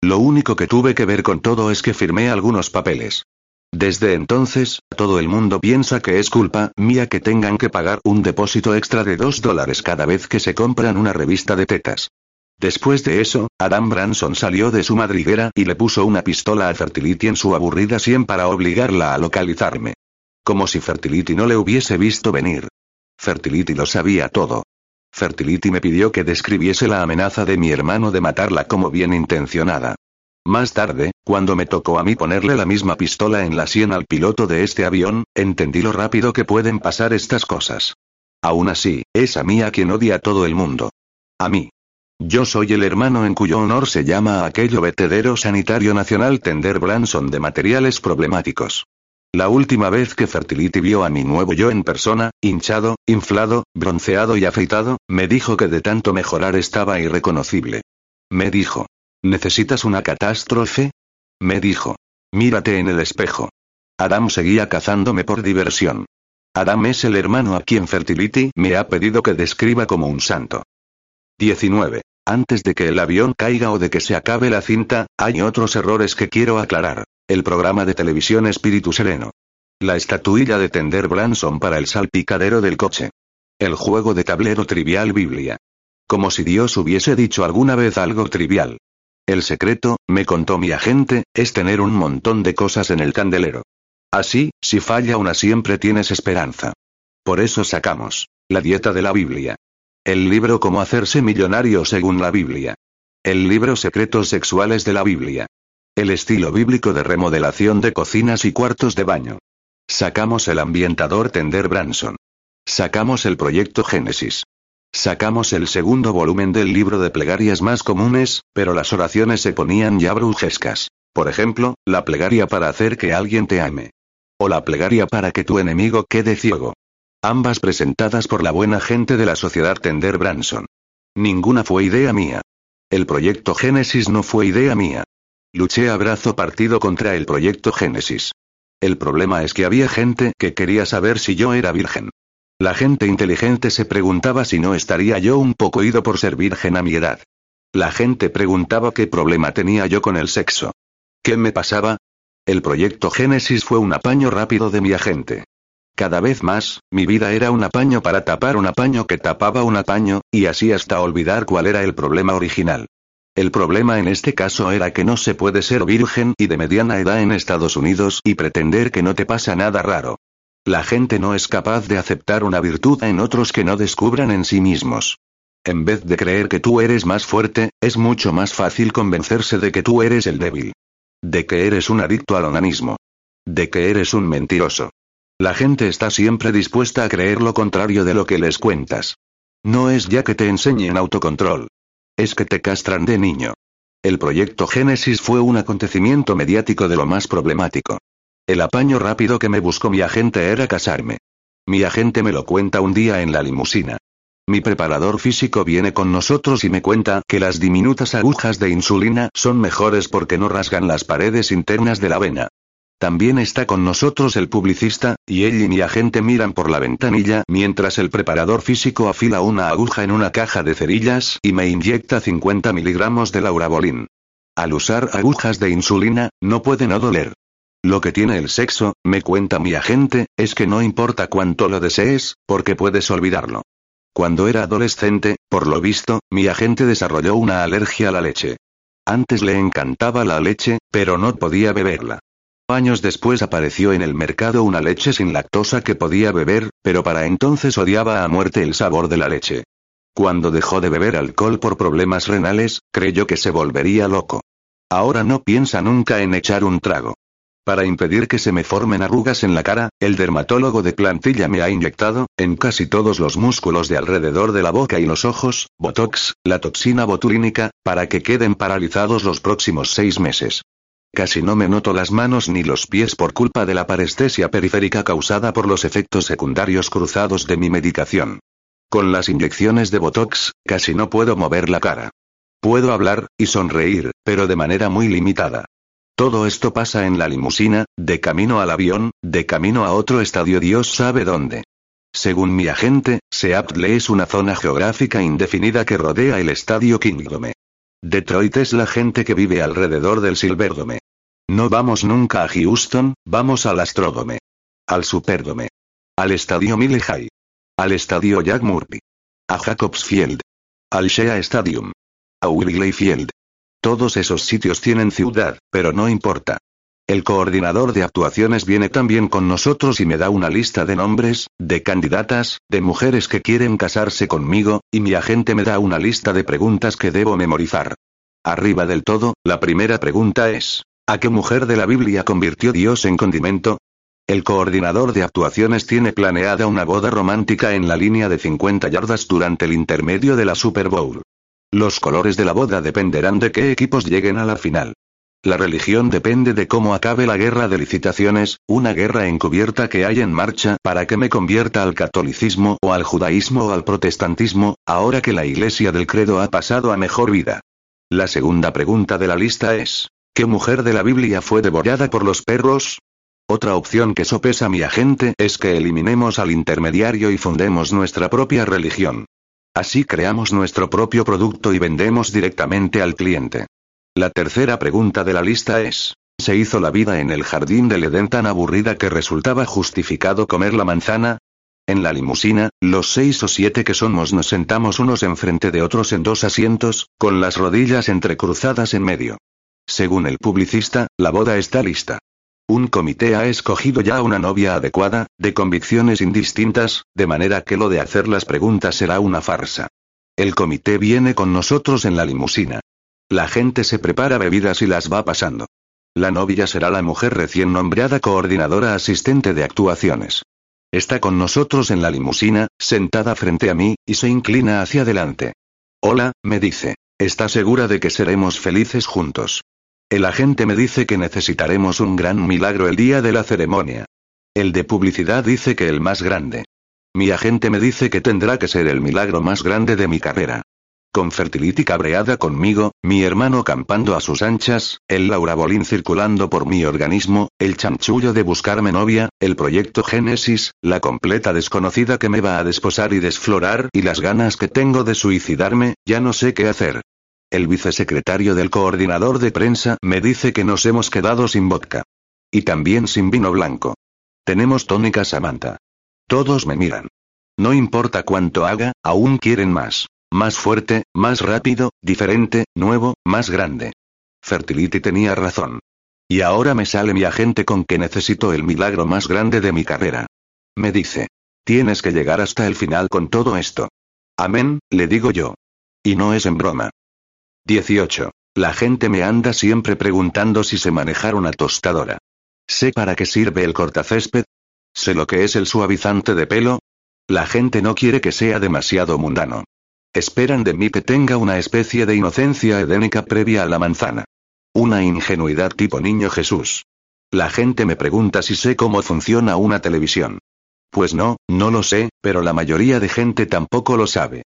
Lo único que tuve que ver con todo es que firmé algunos papeles. Desde entonces, todo el mundo piensa que es culpa mía que tengan que pagar un depósito extra de 2 dólares cada vez que se compran una revista de tetas. Después de eso, Adam Branson salió de su madriguera y le puso una pistola a Fertility en su aburrida sien para obligarla a localizarme. Como si Fertility no le hubiese visto venir. Fertility lo sabía todo. Fertility me pidió que describiese la amenaza de mi hermano de matarla como bien intencionada. Más tarde, cuando me tocó a mí ponerle la misma pistola en la sien al piloto de este avión, entendí lo rápido que pueden pasar estas cosas. Aún así, es a mí a quien odia todo el mundo. A mí. Yo soy el hermano en cuyo honor se llama aquello vertedero sanitario nacional Tender Branson de materiales problemáticos. La última vez que Fertility vio a mi nuevo yo en persona, hinchado, inflado, bronceado y afeitado, me dijo que de tanto mejorar estaba irreconocible. Me dijo. ¿Necesitas una catástrofe? Me dijo. Mírate en el espejo. Adam seguía cazándome por diversión. Adam es el hermano a quien Fertility me ha pedido que describa como un santo. 19. Antes de que el avión caiga o de que se acabe la cinta, hay otros errores que quiero aclarar. El programa de televisión Espíritu Sereno. La estatuilla de Tender Branson para el salpicadero del coche. El juego de tablero trivial Biblia. Como si Dios hubiese dicho alguna vez algo trivial. El secreto, me contó mi agente, es tener un montón de cosas en el candelero. Así, si falla una siempre tienes esperanza. Por eso sacamos. La dieta de la Biblia. El libro Cómo hacerse millonario según la Biblia. El libro Secretos sexuales de la Biblia. El estilo bíblico de remodelación de cocinas y cuartos de baño. Sacamos el ambientador Tender Branson. Sacamos el proyecto Génesis. Sacamos el segundo volumen del libro de plegarias más comunes, pero las oraciones se ponían ya brujescas. Por ejemplo, la plegaria para hacer que alguien te ame. O la plegaria para que tu enemigo quede ciego. Ambas presentadas por la buena gente de la sociedad Tender Branson. Ninguna fue idea mía. El proyecto Génesis no fue idea mía. Luché a brazo partido contra el proyecto Génesis. El problema es que había gente que quería saber si yo era virgen. La gente inteligente se preguntaba si no estaría yo un poco ido por ser virgen a mi edad. La gente preguntaba qué problema tenía yo con el sexo. ¿Qué me pasaba? El proyecto Génesis fue un apaño rápido de mi agente. Cada vez más, mi vida era un apaño para tapar un apaño que tapaba un apaño, y así hasta olvidar cuál era el problema original. El problema en este caso era que no se puede ser virgen y de mediana edad en Estados Unidos y pretender que no te pasa nada raro. La gente no es capaz de aceptar una virtud en otros que no descubran en sí mismos. En vez de creer que tú eres más fuerte, es mucho más fácil convencerse de que tú eres el débil. De que eres un adicto al onanismo. De que eres un mentiroso. La gente está siempre dispuesta a creer lo contrario de lo que les cuentas. No es ya que te enseñen autocontrol. Es que te castran de niño. El proyecto Génesis fue un acontecimiento mediático de lo más problemático. El apaño rápido que me buscó mi agente era casarme. Mi agente me lo cuenta un día en la limusina. Mi preparador físico viene con nosotros y me cuenta que las diminutas agujas de insulina son mejores porque no rasgan las paredes internas de la vena. También está con nosotros el publicista, y él y mi agente miran por la ventanilla mientras el preparador físico afila una aguja en una caja de cerillas y me inyecta 50 miligramos de laurabolín. Al usar agujas de insulina, no puede no doler. Lo que tiene el sexo, me cuenta mi agente, es que no importa cuánto lo desees, porque puedes olvidarlo. Cuando era adolescente, por lo visto, mi agente desarrolló una alergia a la leche. Antes le encantaba la leche, pero no podía beberla. Años después apareció en el mercado una leche sin lactosa que podía beber, pero para entonces odiaba a muerte el sabor de la leche. Cuando dejó de beber alcohol por problemas renales, creyó que se volvería loco. Ahora no piensa nunca en echar un trago. Para impedir que se me formen arrugas en la cara, el dermatólogo de plantilla me ha inyectado, en casi todos los músculos de alrededor de la boca y los ojos, Botox, la toxina botulínica, para que queden paralizados los próximos seis meses. Casi no me noto las manos ni los pies por culpa de la parestesia periférica causada por los efectos secundarios cruzados de mi medicación. Con las inyecciones de Botox, casi no puedo mover la cara. Puedo hablar, y sonreír, pero de manera muy limitada. Todo esto pasa en la limusina, de camino al avión, de camino a otro estadio Dios sabe dónde. Según mi agente, Seattle es una zona geográfica indefinida que rodea el estadio Kingdome. Detroit es la gente que vive alrededor del Silverdome. No vamos nunca a Houston, vamos al Astrodome. Al Superdome. Al Estadio Mile High. Al Estadio Jack Murphy. A Jacobs Field. Al Shea Stadium. A Wrigley Field. Todos esos sitios tienen ciudad, pero no importa. El coordinador de actuaciones viene también con nosotros y me da una lista de nombres, de candidatas, de mujeres que quieren casarse conmigo, y mi agente me da una lista de preguntas que debo memorizar. Arriba del todo, la primera pregunta es, ¿a qué mujer de la Biblia convirtió Dios en condimento? El coordinador de actuaciones tiene planeada una boda romántica en la línea de 50 yardas durante el intermedio de la Super Bowl. Los colores de la boda dependerán de qué equipos lleguen a la final. La religión depende de cómo acabe la guerra de licitaciones, una guerra encubierta que hay en marcha para que me convierta al catolicismo o al judaísmo o al protestantismo, ahora que la iglesia del credo ha pasado a mejor vida. La segunda pregunta de la lista es, ¿qué mujer de la Biblia fue devorada por los perros? Otra opción que sopesa mi agente es que eliminemos al intermediario y fundemos nuestra propia religión. Así creamos nuestro propio producto y vendemos directamente al cliente. La tercera pregunta de la lista es, ¿se hizo la vida en el jardín del Edén tan aburrida que resultaba justificado comer la manzana? En la limusina, los seis o siete que somos nos sentamos unos enfrente de otros en dos asientos, con las rodillas entrecruzadas en medio. Según el publicista, la boda está lista. Un comité ha escogido ya una novia adecuada, de convicciones indistintas, de manera que lo de hacer las preguntas será una farsa. El comité viene con nosotros en la limusina. La gente se prepara bebidas y las va pasando. La novia será la mujer recién nombrada coordinadora asistente de actuaciones. Está con nosotros en la limusina, sentada frente a mí, y se inclina hacia adelante. Hola, me dice. ¿Está segura de que seremos felices juntos? El agente me dice que necesitaremos un gran milagro el día de la ceremonia. El de publicidad dice que el más grande. Mi agente me dice que tendrá que ser el milagro más grande de mi carrera. con Fertility cabreada conmigo, mi hermano campando a sus anchas, el Laura Bolín circulando por mi organismo, el chanchullo de buscarme novia, el proyecto Génesis, la completa desconocida que me va a desposar y desflorar y las ganas que tengo de suicidarme, ya no sé qué hacer. El vicesecretario del coordinador de prensa me dice que nos hemos quedado sin vodka. Y también sin vino blanco. Tenemos tónica Samantha. Todos me miran. No importa cuánto haga, aún quieren más. Más fuerte, más rápido, diferente, nuevo, más grande. Fertility tenía razón. Y ahora me sale mi agente con que necesito el milagro más grande de mi carrera. Me dice. Tienes que llegar hasta el final con todo esto. Amén, le digo yo. Y no es en broma. 18. La gente me anda siempre preguntando si sé manejar una tostadora. Sé para qué sirve el cortacésped. Sé lo que es el suavizante de pelo. La gente no quiere que sea demasiado mundano. Esperan de mí que tenga una especie de inocencia edénica previa a la manzana. Una ingenuidad tipo niño Jesús. La gente me pregunta si sé cómo funciona una televisión. Pues no, no lo sé, pero la mayoría de gente tampoco lo sabe.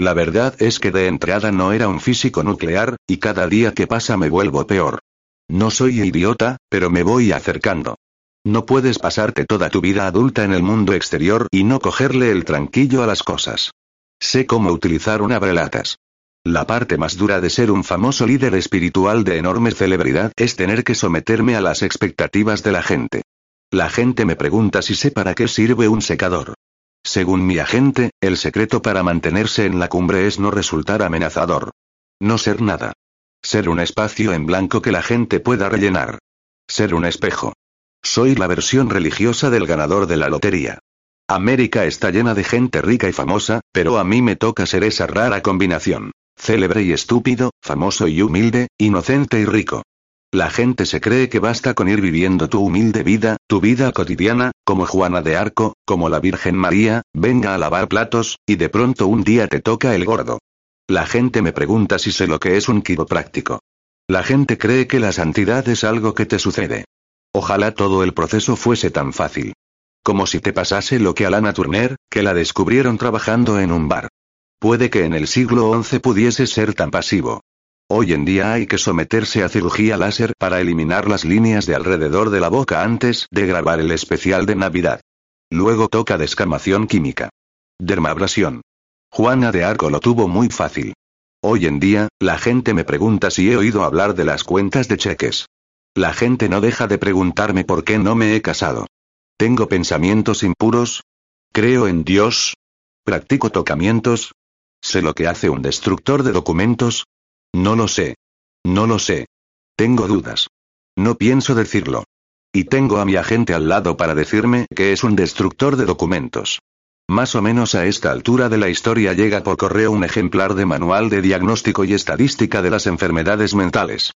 La verdad es que de entrada no era un físico nuclear, y cada día que pasa me vuelvo peor. No soy idiota, pero me voy acercando. No puedes pasarte toda tu vida adulta en el mundo exterior y no cogerle el tranquillo a las cosas. Sé cómo utilizar un abrelatas. La parte más dura de ser un famoso líder espiritual de enorme celebridad es tener que someterme a las expectativas de la gente. La gente me pregunta si sé para qué sirve un secador. Según mi agente, el secreto para mantenerse en la cumbre es no resultar amenazador. No ser nada. Ser un espacio en blanco que la gente pueda rellenar. Ser un espejo. Soy la versión religiosa del ganador de la lotería. América está llena de gente rica y famosa, pero a mí me toca ser esa rara combinación. Célebre y estúpido, famoso y humilde, inocente y rico. La gente se cree que basta con ir viviendo tu humilde vida, tu vida cotidiana, como Juana de Arco, como la Virgen María, venga a lavar platos, y de pronto un día te toca el gordo. La gente me pregunta si sé lo que es un quiropráctico. La gente cree que la santidad es algo que te sucede. Ojalá todo el proceso fuese tan fácil. Como si te pasase lo que a Lana Turner, que la descubrieron trabajando en un bar. Puede que en el siglo XI pudiese ser tan pasivo. Hoy en día hay que someterse a cirugía láser para eliminar las líneas de alrededor de la boca antes de grabar el especial de Navidad. Luego toca descamación química. Dermabrasión. Juana de Arco lo tuvo muy fácil. Hoy en día, la gente me pregunta si he oído hablar de las cuentas de cheques. La gente no deja de preguntarme por qué no me he casado. ¿Tengo pensamientos impuros? ¿Creo en Dios? ¿Practico tocamientos? ¿Sé lo que hace un destructor de documentos? No lo sé. No lo sé. Tengo dudas. No pienso decirlo. Y tengo a mi agente al lado para decirme que es un destructor de documentos. Más o menos a esta altura de la historia llega por correo un ejemplar de manual de diagnóstico y estadística de las enfermedades mentales.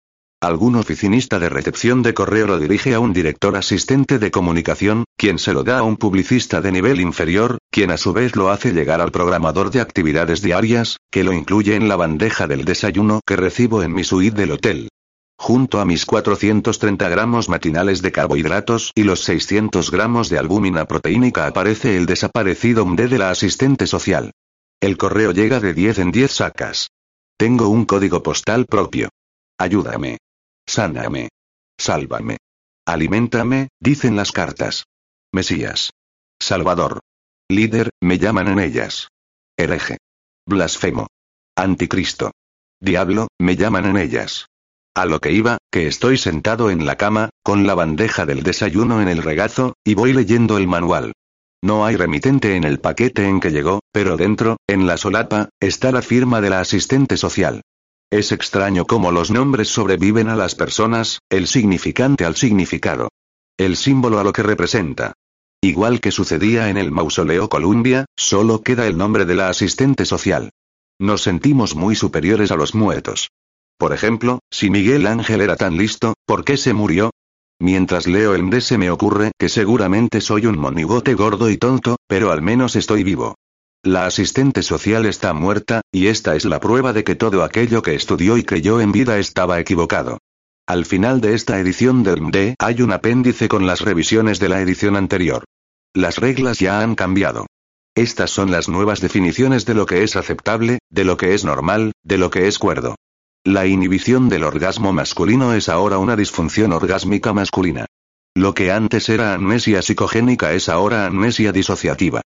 Algún oficinista de recepción de correo lo dirige a un director asistente de comunicación, quien se lo da a un publicista de nivel inferior, quien a su vez lo hace llegar al programador de actividades diarias, que lo incluye en la bandeja del desayuno que recibo en mi suite del hotel. Junto a mis 430 gramos matinales de carbohidratos y los 600 gramos de albúmina proteínica aparece el desaparecido MD de la asistente social. El correo llega de 10 en 10 sacas. Tengo un código postal propio. Ayúdame. Sáname. Sálvame. Aliméntame, dicen las cartas. Mesías. Salvador. Líder, me llaman en ellas. Hereje. Blasfemo. Anticristo. Diablo, me llaman en ellas. A lo que iba, que estoy sentado en la cama, con la bandeja del desayuno en el regazo, y voy leyendo el manual. No hay remitente en el paquete en que llegó, pero dentro, en la solapa, está la firma de la asistente social. Es extraño cómo los nombres sobreviven a las personas, el significante al significado. El símbolo a lo que representa. Igual que sucedía en el mausoleo Columbia, solo queda el nombre de la asistente social. Nos sentimos muy superiores a los muertos. Por ejemplo, si Miguel Ángel era tan listo, ¿por qué se murió? Mientras leo el MD se me ocurre que seguramente soy un monigote gordo y tonto, pero al menos estoy vivo. La asistente social está muerta, y esta es la prueba de que todo aquello que estudió y creyó en vida estaba equivocado. Al final de esta edición del MD hay un apéndice con las revisiones de la edición anterior. Las reglas ya han cambiado. Estas son las nuevas definiciones de lo que es aceptable, de lo que es normal, de lo que es cuerdo. La inhibición del orgasmo masculino es ahora una disfunción orgásmica masculina. Lo que antes era amnesia psicogénica es ahora amnesia disociativa.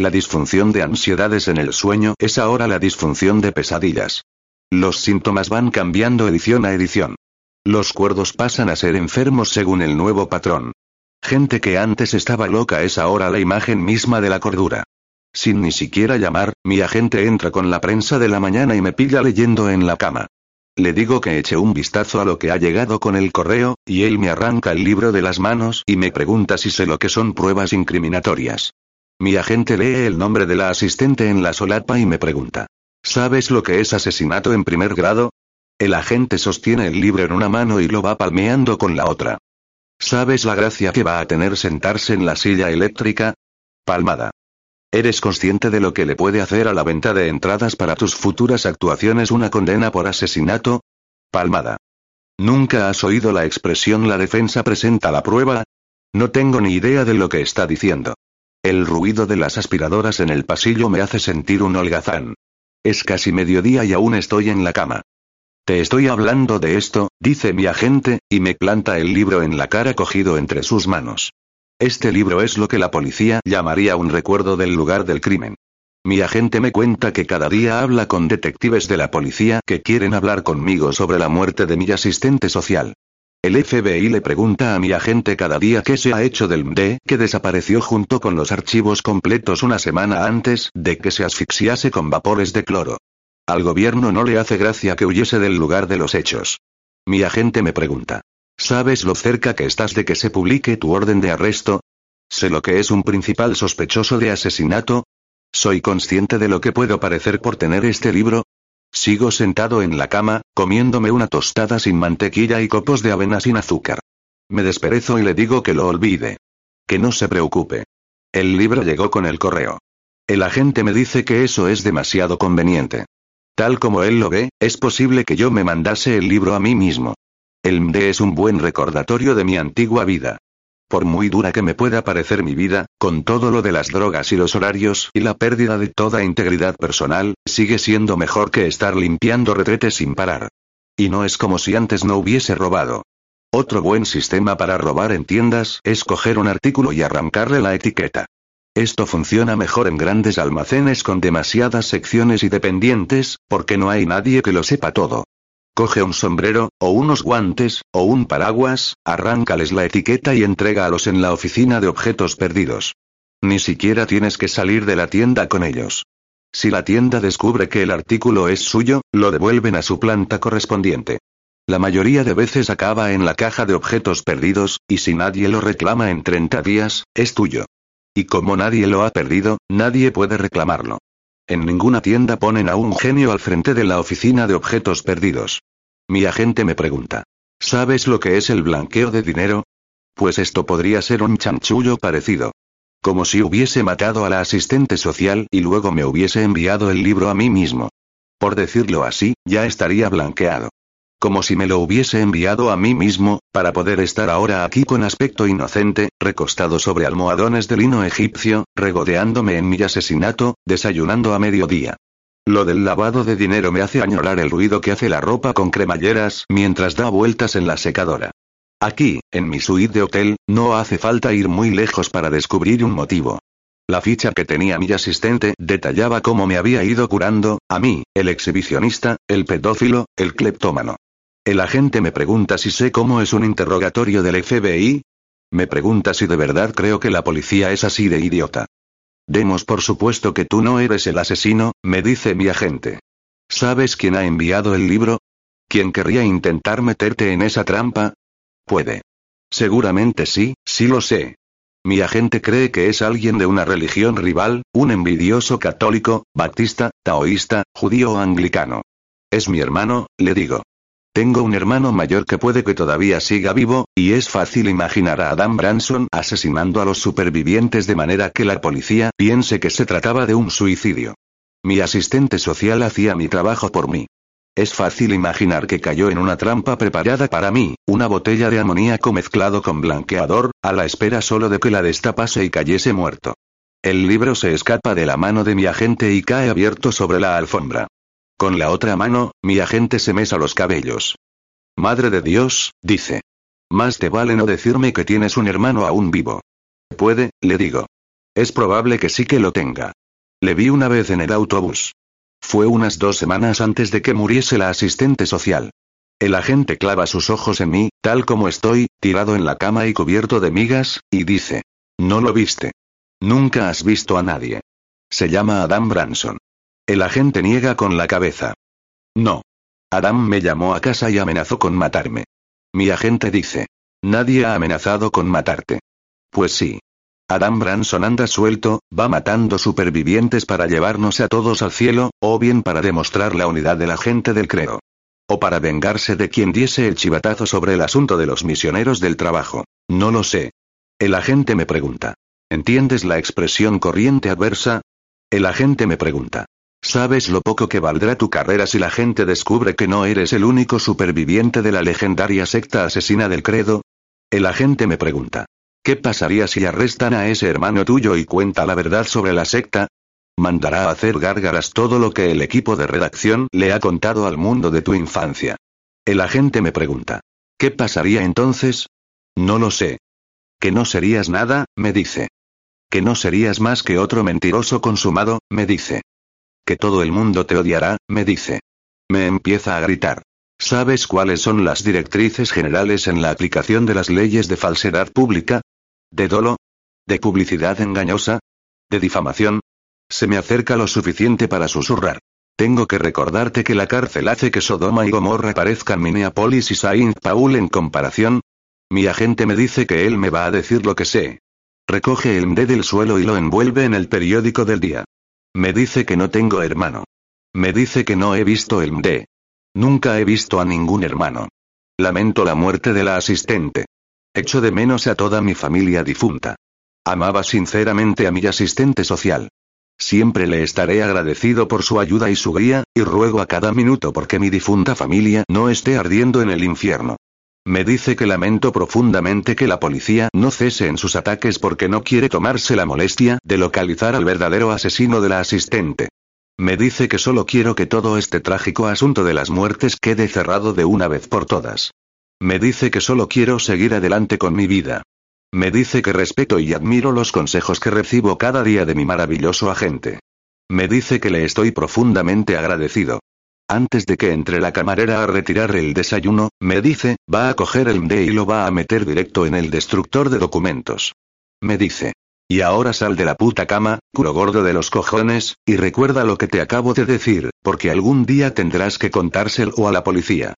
La disfunción de ansiedades en el sueño es ahora la disfunción de pesadillas. Los síntomas van cambiando edición a edición. Los cuerdos pasan a ser enfermos según el nuevo patrón. Gente que antes estaba loca es ahora la imagen misma de la cordura. Sin ni siquiera llamar, mi agente entra con la prensa de la mañana y me pilla leyendo en la cama. Le digo que eche un vistazo a lo que ha llegado con el correo, y él me arranca el libro de las manos y me pregunta si sé lo que son pruebas incriminatorias. Mi agente lee el nombre de la asistente en la solapa y me pregunta. ¿Sabes lo que es asesinato en primer grado? El agente sostiene el libro en una mano y lo va palmeando con la otra. ¿Sabes la gracia que va a tener sentarse en la silla eléctrica? Palmada. ¿Eres consciente de lo que le puede hacer a la venta de entradas para tus futuras actuaciones una condena por asesinato? Palmada. ¿Nunca has oído la expresión la defensa presenta la prueba? No tengo ni idea de lo que está diciendo. El ruido de las aspiradoras en el pasillo me hace sentir un holgazán. Es casi mediodía y aún estoy en la cama. Te estoy hablando de esto, dice mi agente, y me planta el libro en la cara cogido entre sus manos. Este libro es lo que la policía llamaría un recuerdo del lugar del crimen. Mi agente me cuenta que cada día habla con detectives de la policía que quieren hablar conmigo sobre la muerte de mi asistente social. El FBI le pregunta a mi agente cada día qué se ha hecho del MD que desapareció junto con los archivos completos una semana antes de que se asfixiase con vapores de cloro. Al gobierno no le hace gracia que huyese del lugar de los hechos. Mi agente me pregunta. ¿Sabes lo cerca que estás de que se publique tu orden de arresto? ¿Sé lo que es un principal sospechoso de asesinato? ¿Soy consciente de lo que puedo parecer por tener este libro? Sigo sentado en la cama, comiéndome una tostada sin mantequilla y copos de avena sin azúcar. Me desperezo y le digo que lo olvide. Que no se preocupe. El libro llegó con el correo. El agente me dice que eso es demasiado conveniente. Tal como él lo ve, es posible que yo me mandase el libro a mí mismo. El MD es un buen recordatorio de mi antigua vida. Por muy dura que me pueda parecer mi vida, con todo lo de las drogas y los horarios y la pérdida de toda integridad personal, sigue siendo mejor que estar limpiando retretes sin parar. Y no es como si antes no hubiese robado. Otro buen sistema para robar en tiendas es coger un artículo y arrancarle la etiqueta. Esto funciona mejor en grandes almacenes con demasiadas secciones y dependientes, porque no hay nadie que lo sepa todo. Coge un sombrero, o unos guantes, o un paraguas, arráncales la etiqueta y entrégalos en la oficina de objetos perdidos. Ni siquiera tienes que salir de la tienda con ellos. Si la tienda descubre que el artículo es suyo, lo devuelven a su planta correspondiente. La mayoría de veces acaba en la caja de objetos perdidos, y si nadie lo reclama en 30 días, es tuyo. Y como nadie lo ha perdido, nadie puede reclamarlo. En ninguna tienda ponen a un genio al frente de la oficina de objetos perdidos. Mi agente me pregunta. ¿Sabes lo que es el blanqueo de dinero? Pues esto podría ser un chanchullo parecido. Como si hubiese matado a la asistente social y luego me hubiese enviado el libro a mí mismo. Por decirlo así, ya estaría blanqueado. Como si me lo hubiese enviado a mí mismo, para poder estar ahora aquí con aspecto inocente, recostado sobre almohadones de lino egipcio, regodeándome en mi asesinato, desayunando a mediodía. Lo del lavado de dinero me hace añorar el ruido que hace la ropa con cremalleras mientras da vueltas en la secadora. Aquí, en mi suite de hotel, no hace falta ir muy lejos para descubrir un motivo. La ficha que tenía mi asistente detallaba cómo me había ido curando, a mí, el exhibicionista, el pedófilo, el cleptómano. El agente me pregunta si sé cómo es un interrogatorio del FBI. Me pregunta si de verdad creo que la policía es así de idiota. Demos por supuesto que tú no eres el asesino, me dice mi agente. ¿Sabes quién ha enviado el libro? ¿Quién querría intentar meterte en esa trampa? Puede. Seguramente sí, sí lo sé. Mi agente cree que es alguien de una religión rival, un envidioso católico, baptista, taoísta, judío o anglicano. Es mi hermano, le digo. Tengo un hermano mayor que puede que todavía siga vivo, y es fácil imaginar a Adam Branson asesinando a los supervivientes de manera que la policía piense que se trataba de un suicidio. Mi asistente social hacía mi trabajo por mí. Es fácil imaginar que cayó en una trampa preparada para mí, una botella de amoníaco mezclado con blanqueador, a la espera solo de que la destapase y cayese muerto. El libro se escapa de la mano de mi agente y cae abierto sobre la alfombra. Con la otra mano, mi agente se mesa los cabellos. Madre de Dios, dice. Más te vale no decirme que tienes un hermano aún vivo. Puede, le digo. Es probable que sí que lo tenga. Le vi una vez en el autobús. Fue unas dos semanas antes de que muriese la asistente social. El agente clava sus ojos en mí, tal como estoy, tirado en la cama y cubierto de migas, y dice. No lo viste. Nunca has visto a nadie. Se llama Adam Branson. El agente niega con la cabeza. No. Adam me llamó a casa y amenazó con matarme. Mi agente dice. Nadie ha amenazado con matarte. Pues sí. Adam Branson anda suelto, va matando supervivientes para llevarnos a todos al cielo, o bien para demostrar la unidad de la gente del creo. O para vengarse de quien diese el chivatazo sobre el asunto de los misioneros del trabajo. No lo sé. El agente me pregunta. ¿Entiendes la expresión corriente adversa? El agente me pregunta. ¿Sabes lo poco que valdrá tu carrera si la gente descubre que no eres el único superviviente de la legendaria secta asesina del credo? El agente me pregunta. ¿Qué pasaría si arrestan a ese hermano tuyo y cuenta la verdad sobre la secta? Mandará a hacer gárgaras todo lo que el equipo de redacción le ha contado al mundo de tu infancia. El agente me pregunta. ¿Qué pasaría entonces? No lo sé. Que no serías nada, me dice. Que no serías más que otro mentiroso consumado, me dice. Que todo el mundo te odiará, me dice. Me empieza a gritar. ¿Sabes cuáles son las directrices generales en la aplicación de las leyes de falsedad pública? ¿De dolo? ¿De publicidad engañosa? ¿De difamación? Se me acerca lo suficiente para susurrar. Tengo que recordarte que la cárcel hace que Sodoma y Gomorra parezcan Minneapolis y Saint Paul en comparación. Mi agente me dice que él me va a decir lo que sé. Recoge el MD del suelo y lo envuelve en el periódico del día. Me dice que no tengo hermano. Me dice que no he visto el MD. Nunca he visto a ningún hermano. Lamento la muerte de la asistente. Echo de menos a toda mi familia difunta. Amaba sinceramente a mi asistente social. Siempre le estaré agradecido por su ayuda y su guía, y ruego a cada minuto porque mi difunta familia no esté ardiendo en el infierno. Me dice que lamento profundamente que la policía no cese en sus ataques porque no quiere tomarse la molestia de localizar al verdadero asesino de la asistente. Me dice que solo quiero que todo este trágico asunto de las muertes quede cerrado de una vez por todas. Me dice que solo quiero seguir adelante con mi vida. Me dice que respeto y admiro los consejos que recibo cada día de mi maravilloso agente. Me dice que le estoy profundamente agradecido. Antes de que entre la camarera a retirar el desayuno, me dice, va a coger el MD y lo va a meter directo en el destructor de documentos. Me dice. Y ahora sal de la puta cama, culo gordo de los cojones, y recuerda lo que te acabo de decir, porque algún día tendrás que contárselo a la policía.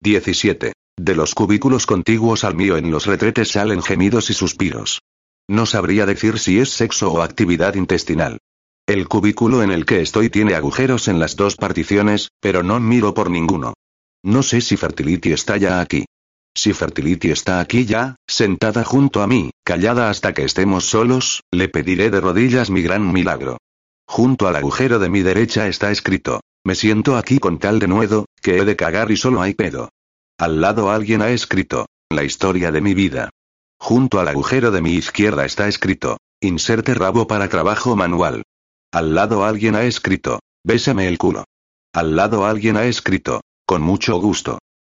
17. De los cubículos contiguos al mío en los retretes salen gemidos y suspiros. No sabría decir si es sexo o actividad intestinal. El cubículo en el que estoy tiene agujeros en las dos particiones, pero no miro por ninguno. No sé si Fertility está ya aquí. Si Fertility está aquí ya, sentada junto a mí, callada hasta que estemos solos, le pediré de rodillas mi gran milagro. Junto al agujero de mi derecha está escrito, me siento aquí con tal de nuevo, que he de cagar y solo hay pedo. Al lado alguien ha escrito, la historia de mi vida. Junto al agujero de mi izquierda está escrito, inserte rabo para trabajo manual. Al lado alguien ha escrito, bésame el culo. Al lado alguien ha escrito, con mucho gusto.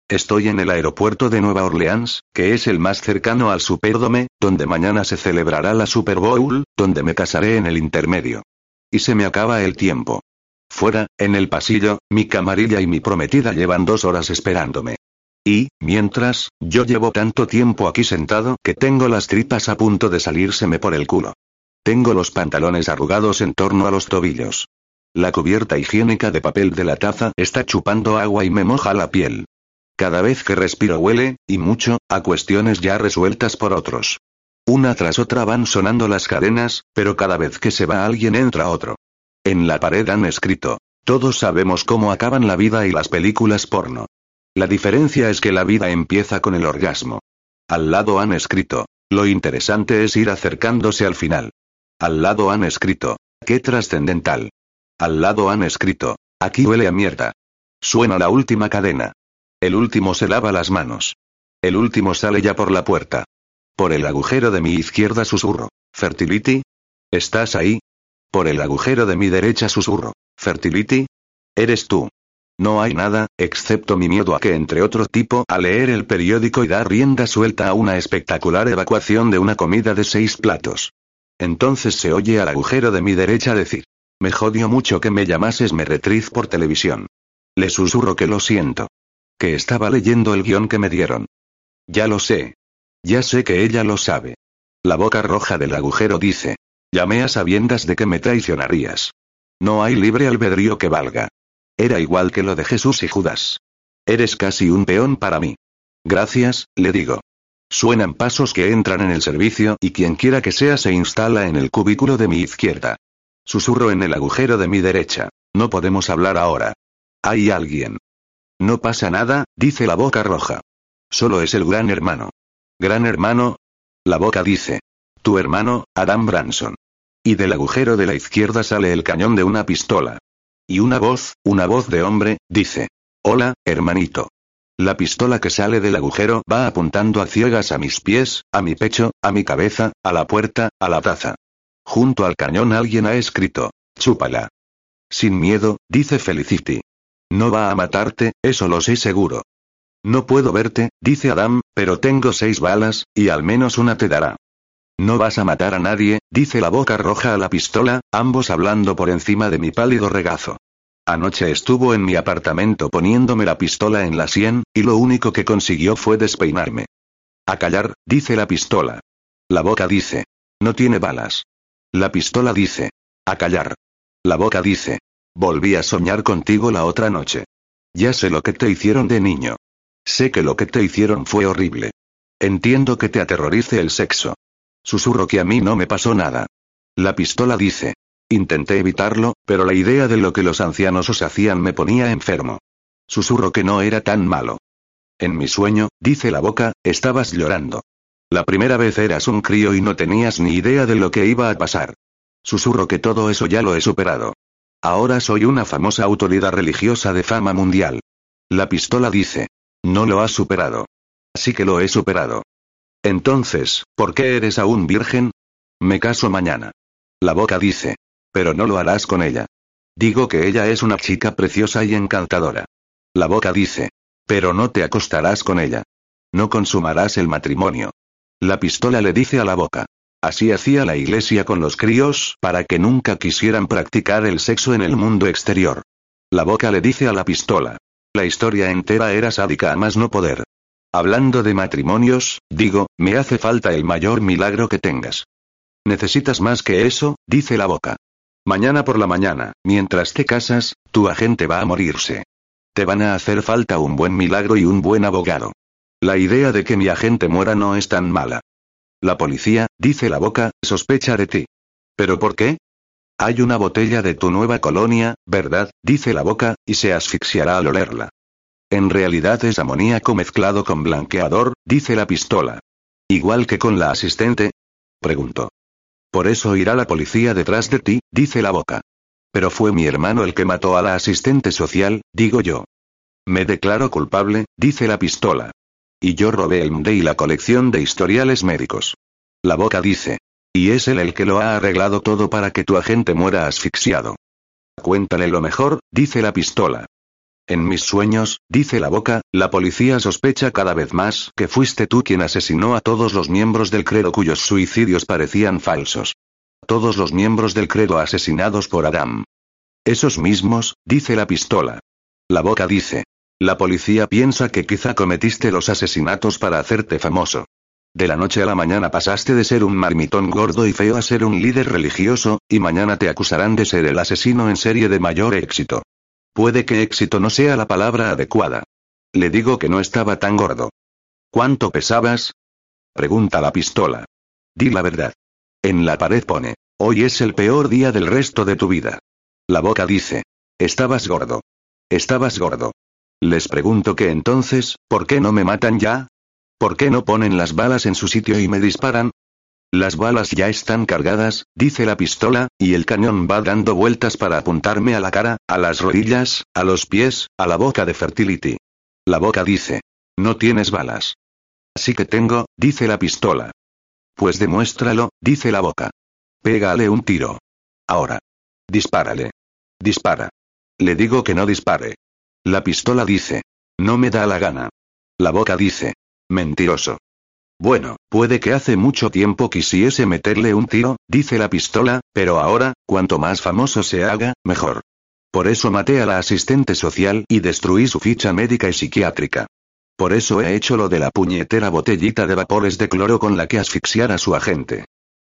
Estoy en el aeropuerto de Nueva Orleans, que es el más cercano al Superdome, donde mañana se celebrará la Super Bowl, donde me casaré en el intermedio. Y se me acaba el tiempo. Fuera, en el pasillo, mi camarilla y mi prometida llevan dos horas esperándome. Y, mientras, yo llevo tanto tiempo aquí sentado que tengo las tripas a punto de salírseme por el culo. Tengo los pantalones arrugados en torno a los tobillos. La cubierta higiénica de papel de la taza está chupando agua y me moja la piel. Cada vez que respiro huele, y mucho, a cuestiones ya resueltas por otros. Una tras otra van sonando las cadenas, pero cada vez que se va alguien entra otro. En la pared han escrito, todos sabemos cómo acaban la vida y las películas porno. La diferencia es que la vida empieza con el orgasmo. Al lado han escrito, lo interesante es ir acercándose al final. Al lado han escrito, qué trascendental. Al lado han escrito, aquí huele a mierda. Suena la última cadena. El último se lava las manos. El último sale ya por la puerta. Por el agujero de mi izquierda susurro, fertility. ¿Estás ahí? Por el agujero de mi derecha susurro. ¿Fertility? Eres tú. No hay nada, excepto mi miedo a que entre otro tipo a leer el periódico y dar rienda suelta a una espectacular evacuación de una comida de seis platos. Entonces se oye al agujero de mi derecha decir. Me jodió mucho que me llamases meretriz por televisión. Le susurro que lo siento. Que estaba leyendo el guion que me dieron. Ya lo sé. Ya sé que ella lo sabe. La boca roja del agujero dice. Llamé a sabiendas de que me traicionarías. No hay libre albedrío que valga. Era igual que lo de Jesús y Judas. Eres casi un peón para mí. Gracias, le digo. Suenan pasos que entran en el servicio y quien quiera que sea se instala en el cubículo de mi izquierda. Susurro en el agujero de mi derecha. No podemos hablar ahora. Hay alguien. No pasa nada, dice la boca roja. Solo es el gran hermano. ¿Gran hermano? La boca dice. Tu hermano, Adam Branson. Y del agujero de la izquierda sale el cañón de una pistola. Y una voz, una voz de hombre, dice. Hola, hermanito. La pistola que sale del agujero va apuntando a ciegas a mis pies, a mi pecho, a mi cabeza, a la puerta, a la taza. Junto al cañón alguien ha escrito. Chúpala. Sin miedo, dice Felicity. No va a matarte, eso lo sé seguro. No puedo verte, dice Adam, pero tengo seis balas, y al menos una te dará. No vas a matar a nadie, dice la boca roja a la pistola, ambos hablando por encima de mi pálido regazo. Anoche estuvo en mi apartamento poniéndome la pistola en la sien, y lo único que consiguió fue despeinarme. A callar, dice la pistola. La boca dice. No tiene balas. La pistola dice. A callar. La boca dice. Volví a soñar contigo la otra noche. Ya sé lo que te hicieron de niño. Sé que lo que te hicieron fue horrible. Entiendo que te aterrorice el sexo. Susurro que a mí no me pasó nada. La pistola dice. Intenté evitarlo, pero la idea de lo que los ancianos os hacían me ponía enfermo. Susurro que no era tan malo. En mi sueño, dice la boca, estabas llorando. La primera vez eras un crío y no tenías ni idea de lo que iba a pasar. Susurro que todo eso ya lo he superado. Ahora soy una famosa autoridad religiosa de fama mundial. La pistola dice. No lo has superado. Así que lo he superado. Entonces, ¿por qué eres aún virgen? Me caso mañana. La boca dice. Pero no lo harás con ella. Digo que ella es una chica preciosa y encantadora. La boca dice. Pero no te acostarás con ella. No consumarás el matrimonio. La pistola le dice a la boca. Así hacía la iglesia con los críos, para que nunca quisieran practicar el sexo en el mundo exterior. La boca le dice a la pistola. La historia entera era sádica a más no poder. Hablando de matrimonios, digo, me hace falta el mayor milagro que tengas. Necesitas más que eso, dice la boca. Mañana por la mañana, mientras te casas, tu agente va a morirse. Te van a hacer falta un buen milagro y un buen abogado. La idea de que mi agente muera no es tan mala. La policía, dice la boca, sospecha de ti. ¿Pero por qué? Hay una botella de tu nueva colonia, ¿verdad? dice la boca, y se asfixiará al olerla. En realidad es amoníaco mezclado con blanqueador, dice la pistola. Igual que con la asistente. Preguntó. Por eso irá la policía detrás de ti, dice la boca. Pero fue mi hermano el que mató a la asistente social, digo yo. Me declaro culpable, dice la pistola. Y yo robé el MD y la colección de historiales médicos. La boca dice. Y es él el que lo ha arreglado todo para que tu agente muera asfixiado. Cuéntale lo mejor, dice la pistola. En mis sueños, dice la boca, la policía sospecha cada vez más que fuiste tú quien asesinó a todos los miembros del credo cuyos suicidios parecían falsos. Todos los miembros del credo asesinados por Adam. Esos mismos, dice la pistola. La boca dice. La policía piensa que quizá cometiste los asesinatos para hacerte famoso. De la noche a la mañana pasaste de ser un marmitón gordo y feo a ser un líder religioso, y mañana te acusarán de ser el asesino en serie de mayor éxito. Puede que éxito no sea la palabra adecuada. Le digo que no estaba tan gordo. ¿Cuánto pesabas? Pregunta la pistola. Di la verdad. En la pared pone. Hoy es el peor día del resto de tu vida. La boca dice. Estabas gordo. Estabas gordo. Les pregunto que entonces, ¿por qué no me matan ya? ¿Por qué no ponen las balas en su sitio y me disparan? Las balas ya están cargadas, dice la pistola, y el cañón va dando vueltas para apuntarme a la cara, a las rodillas, a los pies, a la boca de Fertility. La boca dice. No tienes balas. Sí que tengo, dice la pistola. Pues demuéstralo, dice la boca. Pégale un tiro. Ahora. Dispárale. Dispara. Le digo que no dispare. La pistola dice. No me da la gana. La boca dice. Mentiroso. Bueno, puede que hace mucho tiempo quisiese meterle un tiro, dice la pistola, pero ahora, cuanto más famoso se haga, mejor. Por eso maté a la asistente social y destruí su ficha médica y psiquiátrica. Por eso he hecho lo de la puñetera botellita de vapores de cloro con la que asfixiar a su agente.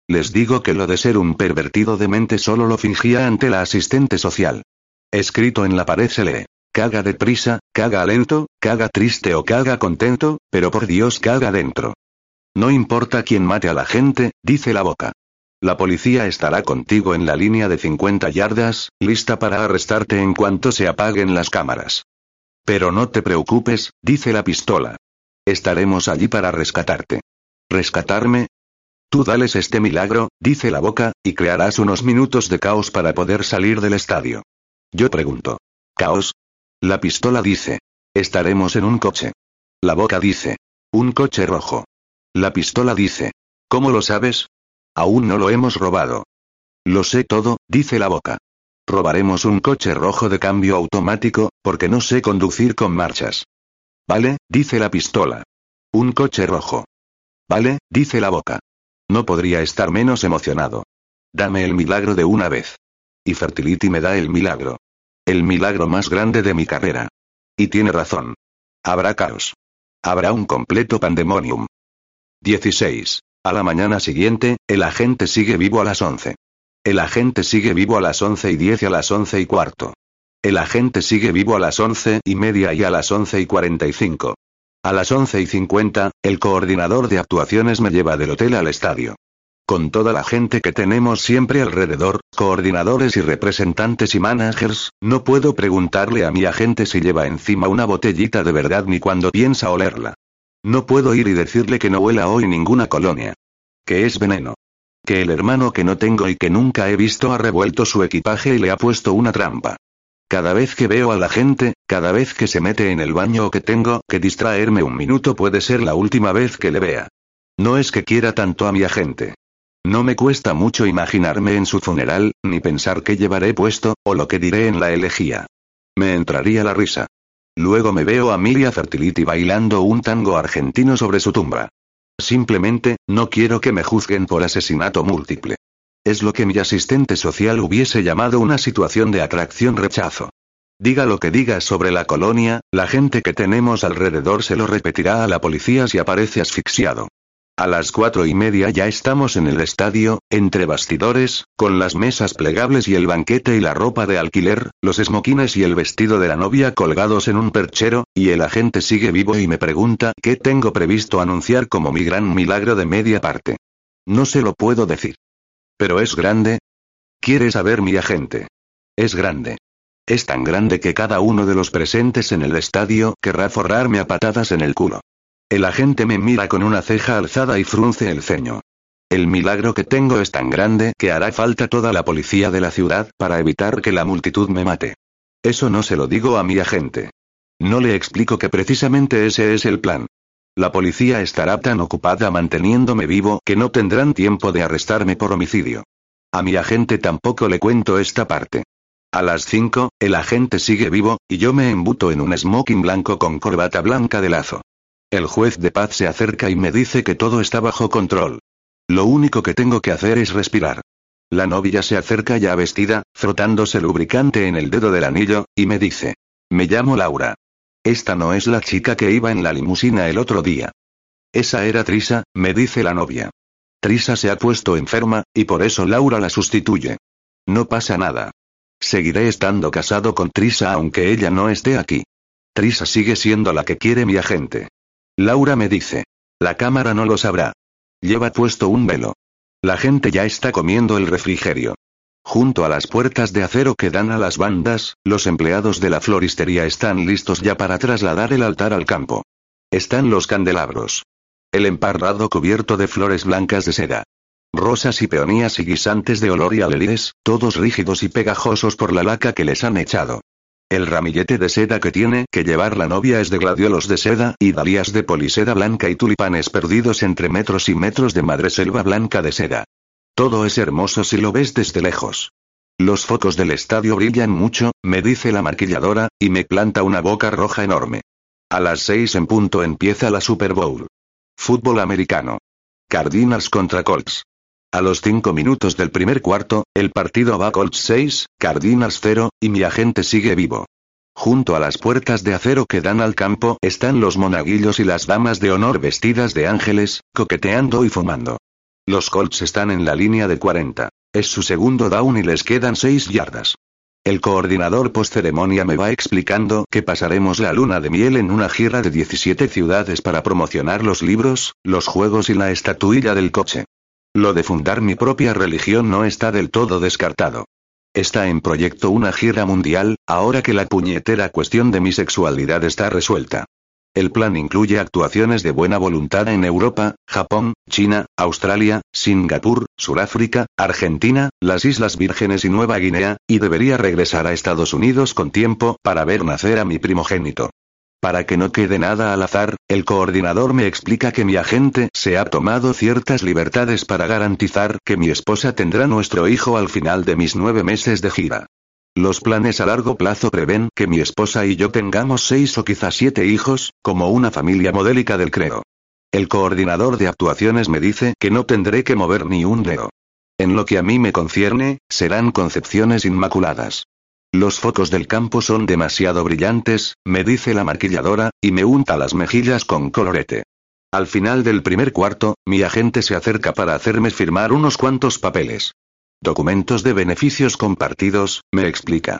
Les digo que lo de ser un pervertido de mente solo lo fingía ante la asistente social. Escrito en la pared se lee. Caga deprisa, caga lento, caga triste o caga contento, pero por Dios caga dentro. No importa quién mate a la gente, dice la boca. La policía estará contigo en la línea de 50 yardas, lista para arrestarte en cuanto se apaguen las cámaras. Pero no te preocupes, dice la pistola. Estaremos allí para rescatarte. ¿Rescatarme? Tú dales este milagro, dice la boca, y crearás unos minutos de caos para poder salir del estadio. Yo pregunto. ¿Caos? La pistola dice. Estaremos en un coche. La boca dice. Un coche rojo. La pistola dice. ¿Cómo lo sabes? Aún no lo hemos robado. Lo sé todo, dice la boca. Robaremos un coche rojo de cambio automático, porque no sé conducir con marchas. Vale, dice la pistola. Un coche rojo. Vale, dice la boca. No podría estar menos emocionado. Dame el milagro de una vez. Y Fertility me da el milagro. El milagro más grande de mi carrera. Y tiene razón. Habrá caos. Habrá un completo pandemonium. 16. A la mañana siguiente, el agente sigue vivo a las 11. El agente sigue vivo a las 11 y 10 y a las 11 y cuarto. El agente sigue vivo a las 11 y media y a las 11 y 45. A las 11 y 50, el coordinador de actuaciones me lleva del hotel al estadio. Con toda la gente que tenemos siempre alrededor, coordinadores y representantes y managers, no puedo preguntarle a mi agente si lleva encima una botellita de verdad ni cuando piensa olerla. No puedo ir y decirle que no huela hoy ninguna colonia. Que es veneno. Que el hermano que no tengo y que nunca he visto ha revuelto su equipaje y le ha puesto una trampa. Cada vez que veo a la gente, cada vez que se mete en el baño o que tengo que distraerme un minuto puede ser la última vez que le vea. No es que quiera tanto a mi agente. No me cuesta mucho imaginarme en su funeral, ni pensar qué llevaré puesto, o lo que diré en la elegía. Me entraría la risa. Luego me veo a Miria Fertility bailando un tango argentino sobre su tumba. Simplemente, no quiero que me juzguen por asesinato múltiple. Es lo que mi asistente social hubiese llamado una situación de atracción-rechazo. Diga lo que diga sobre la colonia, la gente que tenemos alrededor se lo repetirá a la policía si aparece asfixiado. A las cuatro y media ya estamos en el estadio, entre bastidores, con las mesas plegables y el banquete y la ropa de alquiler, los esmoquines y el vestido de la novia colgados en un perchero, y el agente sigue vivo y me pregunta qué tengo previsto anunciar como mi gran milagro de media parte. No se lo puedo decir. Pero es grande. ¿Quiere saber mi agente? Es grande. Es tan grande que cada uno de los presentes en el estadio querrá forrarme a patadas en el culo. El agente me mira con una ceja alzada y frunce el ceño. El milagro que tengo es tan grande que hará falta toda la policía de la ciudad para evitar que la multitud me mate. Eso no se lo digo a mi agente. No le explico que precisamente ese es el plan. La policía estará tan ocupada manteniéndome vivo que no tendrán tiempo de arrestarme por homicidio. A mi agente tampoco le cuento esta parte. A las 5, el agente sigue vivo, y yo me embuto en un smoking blanco con corbata blanca de lazo. El juez de paz se acerca y me dice que todo está bajo control. Lo único que tengo que hacer es respirar. La novia se acerca ya vestida, frotándose lubricante en el dedo del anillo, y me dice. Me llamo Laura. Esta no es la chica que iba en la limusina el otro día. Esa era Trisa, me dice la novia. Trisa se ha puesto enferma, y por eso Laura la sustituye. No pasa nada. Seguiré estando casado con Trisa aunque ella no esté aquí. Trisa sigue siendo la que quiere mi agente. Laura me dice. La cámara no lo sabrá. Lleva puesto un velo. La gente ya está comiendo el refrigerio. Junto a las puertas de acero que dan a las bandas, los empleados de la floristería están listos ya para trasladar el altar al campo. Están los candelabros. El emparrado cubierto de flores blancas de seda. Rosas y peonías y guisantes de olor y alelíes, todos rígidos y pegajosos por la laca que les han echado. El ramillete de seda que tiene que llevar la novia es de gladiolos de seda y dalías de poliseda blanca y tulipanes perdidos entre metros y metros de madreselva blanca de seda. Todo es hermoso si lo ves desde lejos. Los focos del estadio brillan mucho, me dice la maquilladora, y me planta una boca roja enorme. A las seis en punto empieza la Super Bowl. Fútbol americano. Cardinals contra Colts. A los cinco minutos del primer cuarto, el partido va Colts 6, Cardinals 0, y mi agente sigue vivo. Junto a las puertas de acero que dan al campo están los monaguillos y las damas de honor vestidas de ángeles, coqueteando y fumando. Los Colts están en la línea de 40. Es su segundo down y les quedan 6 yardas. El coordinador post-ceremonia me va explicando que pasaremos la luna de miel en una gira de 17 ciudades para promocionar los libros, los juegos y la estatuilla del coche. Lo de fundar mi propia religión no está del todo descartado. Está en proyecto una gira mundial, ahora que la puñetera cuestión de mi sexualidad está resuelta. El plan incluye actuaciones de buena voluntad en Europa, Japón, China, Australia, Singapur, Suráfrica, Argentina, las Islas Vírgenes y Nueva Guinea, y debería regresar a Estados Unidos con tiempo para ver nacer a mi primogénito. Para que no quede nada al azar, el coordinador me explica que mi agente se ha tomado ciertas libertades para garantizar que mi esposa tendrá nuestro hijo al final de mis nueve meses de gira. Los planes a largo plazo prevén que mi esposa y yo tengamos seis o quizás siete hijos, como una familia modélica del creo. El coordinador de actuaciones me dice que no tendré que mover ni un dedo. En lo que a mí me concierne, serán concepciones inmaculadas. Los focos del campo son demasiado brillantes, me dice la maquilladora, y me unta las mejillas con colorete. Al final del primer cuarto, mi agente se acerca para hacerme firmar unos cuantos papeles. Documentos de beneficios compartidos, me explica.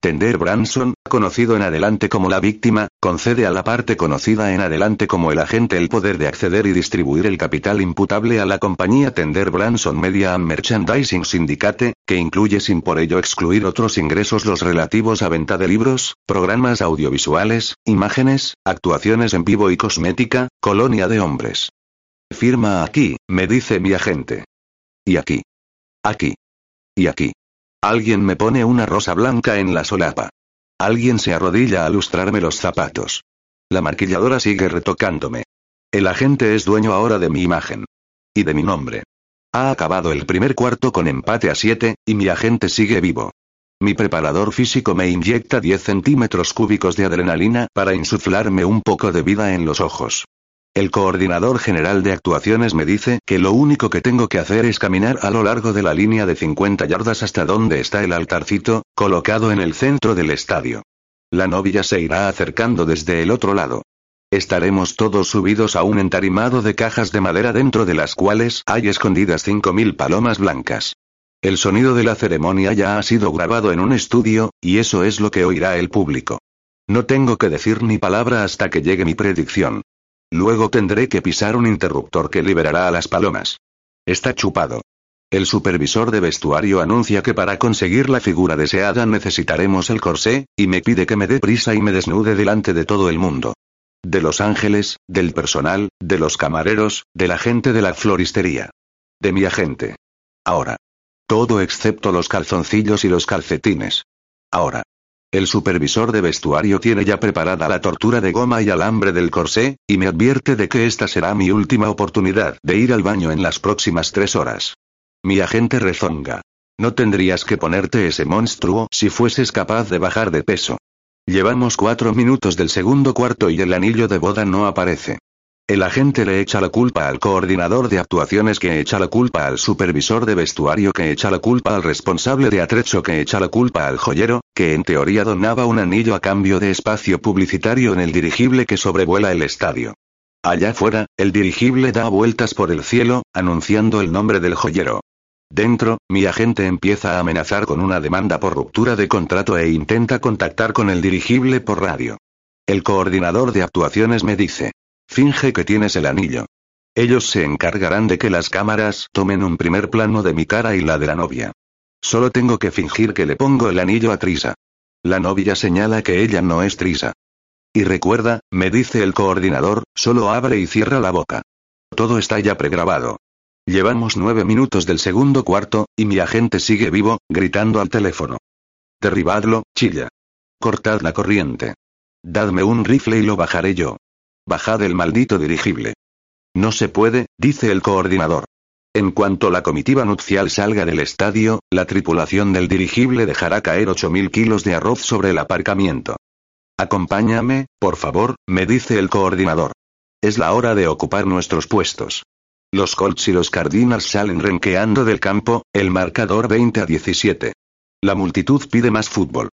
Tender Branson, conocido en adelante como la víctima, concede a la parte conocida en adelante como el agente el poder de acceder y distribuir el capital imputable a la compañía Tender Branson Media and Merchandising Syndicate, que incluye sin por ello excluir otros ingresos los relativos a venta de libros, programas audiovisuales, imágenes, actuaciones en vivo y cosmética, colonia de hombres. Firma aquí, me dice mi agente. Y aquí. Aquí. Y aquí. Alguien me pone una rosa blanca en la solapa. Alguien se arrodilla a lustrarme los zapatos. La maquilladora sigue retocándome. El agente es dueño ahora de mi imagen. Y de mi nombre. Ha acabado el primer cuarto con empate a 7, y mi agente sigue vivo. Mi preparador físico me inyecta 10 centímetros cúbicos de adrenalina para insuflarme un poco de vida en los ojos. El coordinador general de actuaciones me dice que lo único que tengo que hacer es caminar a lo largo de la línea de 50 yardas hasta donde está el altarcito, colocado en el centro del estadio. La novia se irá acercando desde el otro lado. Estaremos todos subidos a un entarimado de cajas de madera dentro de las cuales hay escondidas 5.000 palomas blancas. El sonido de la ceremonia ya ha sido grabado en un estudio, y eso es lo que oirá el público. No tengo que decir ni palabra hasta que llegue mi predicción. Luego tendré que pisar un interruptor que liberará a las palomas. Está chupado. El supervisor de vestuario anuncia que para conseguir la figura deseada necesitaremos el corsé, y me pide que me dé prisa y me desnude delante de todo el mundo. De los ángeles, del personal, de los camareros, de la gente de la floristería. De mi agente. Ahora. Todo excepto los calzoncillos y los calcetines. Ahora. El supervisor de vestuario tiene ya preparada la tortura de goma y alambre del corsé, y me advierte de que esta será mi última oportunidad de ir al baño en las próximas tres horas. Mi agente rezonga. No tendrías que ponerte ese monstruo si fueses capaz de bajar de peso. Llevamos cuatro minutos del segundo cuarto y el anillo de boda no aparece. El agente le echa la culpa al coordinador de actuaciones que echa la culpa al supervisor de vestuario que echa la culpa al responsable de atrecho que echa la culpa al joyero, que en teoría donaba un anillo a cambio de espacio publicitario en el dirigible que sobrevuela el estadio. Allá fuera, el dirigible da vueltas por el cielo, anunciando el nombre del joyero. Dentro, mi agente empieza a amenazar con una demanda por ruptura de contrato e intenta contactar con el dirigible por radio. El coordinador de actuaciones me dice, Finge que tienes el anillo. Ellos se encargarán de que las cámaras tomen un primer plano de mi cara y la de la novia. Solo tengo que fingir que le pongo el anillo a Trisa. La novia señala que ella no es Trisa. Y recuerda, me dice el coordinador, solo abre y cierra la boca. Todo está ya pregrabado. Llevamos nueve minutos del segundo cuarto, y mi agente sigue vivo, gritando al teléfono. Derribadlo, chilla. Cortad la corriente. Dadme un rifle y lo bajaré yo. Bajad el maldito dirigible. No se puede, dice el coordinador. En cuanto la comitiva nupcial salga del estadio, la tripulación del dirigible dejará caer 8.000 kilos de arroz sobre el aparcamiento. Acompáñame, por favor, me dice el coordinador. Es la hora de ocupar nuestros puestos. Los Colts y los Cardinals salen renqueando del campo, el marcador 20 a 17. La multitud pide más fútbol.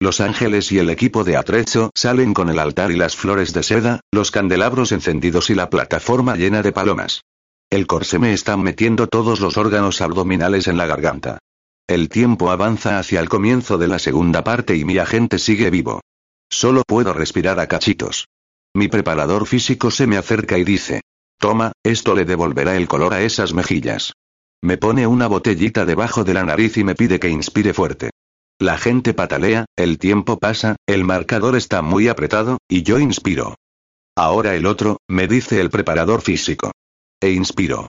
Los ángeles y el equipo de atrecho salen con el altar y las flores de seda, los candelabros encendidos y la plataforma llena de palomas. El corsé me está metiendo todos los órganos abdominales en la garganta. El tiempo avanza hacia el comienzo de la segunda parte y mi agente sigue vivo. Solo puedo respirar a cachitos. Mi preparador físico se me acerca y dice, toma, esto le devolverá el color a esas mejillas. Me pone una botellita debajo de la nariz y me pide que inspire fuerte. La gente patalea, el tiempo pasa, el marcador está muy apretado, y yo inspiro. Ahora el otro, me dice el preparador físico. E inspiro.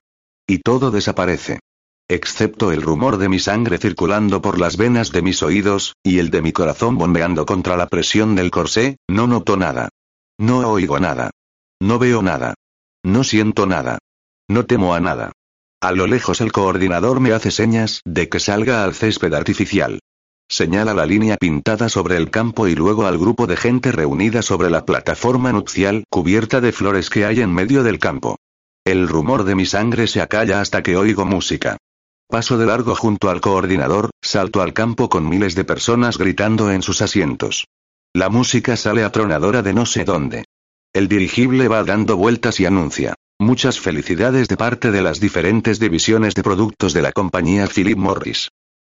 Y todo desaparece. Excepto el rumor de mi sangre circulando por las venas de mis oídos, y el de mi corazón bombeando contra la presión del corsé, no noto nada. No oigo nada. No veo nada. No siento nada. No temo a nada. A lo lejos el coordinador me hace señas de que salga al césped artificial. Señala la línea pintada sobre el campo y luego al grupo de gente reunida sobre la plataforma nupcial cubierta de flores que hay en medio del campo. El rumor de mi sangre se acalla hasta que oigo música. Paso de largo junto al coordinador, salto al campo con miles de personas gritando en sus asientos. La música sale atronadora de no sé dónde. El dirigible va dando vueltas y anuncia. Muchas felicidades de parte de las diferentes divisiones de productos de la compañía Philip Morris.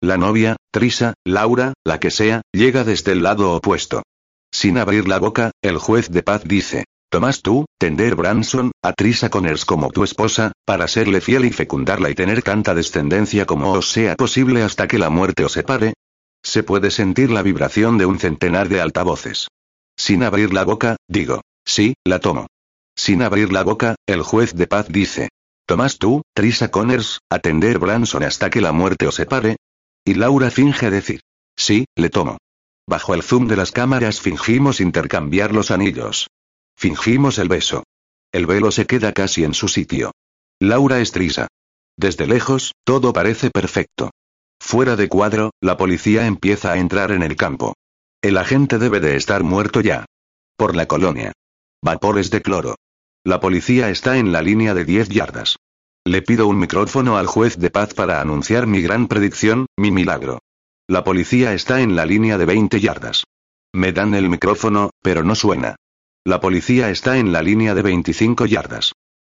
La novia, Trisa, Laura, la que sea, llega desde el lado opuesto. Sin abrir la boca, el juez de paz dice, Tomás tú, tender Branson, a Trisa Connors como tu esposa, para serle fiel y fecundarla y tener tanta descendencia como os sea posible hasta que la muerte os separe. Se puede sentir la vibración de un centenar de altavoces. Sin abrir la boca, digo, sí, la tomo. Sin abrir la boca, el juez de paz dice, Tomás tú, Trisa Connors, atender Branson hasta que la muerte os separe. Y Laura finge decir, sí, le tomo. Bajo el zoom de las cámaras fingimos intercambiar los anillos. Fingimos el beso. El velo se queda casi en su sitio. Laura estrisa. Desde lejos, todo parece perfecto. Fuera de cuadro, la policía empieza a entrar en el campo. El agente debe de estar muerto ya. Por la colonia. Vapores de cloro. La policía está en la línea de 10 yardas. Le pido un micrófono al juez de paz para anunciar mi gran predicción, mi milagro. La policía está en la línea de 20 yardas. Me dan el micrófono, pero no suena. La policía está en la línea de 25 yardas.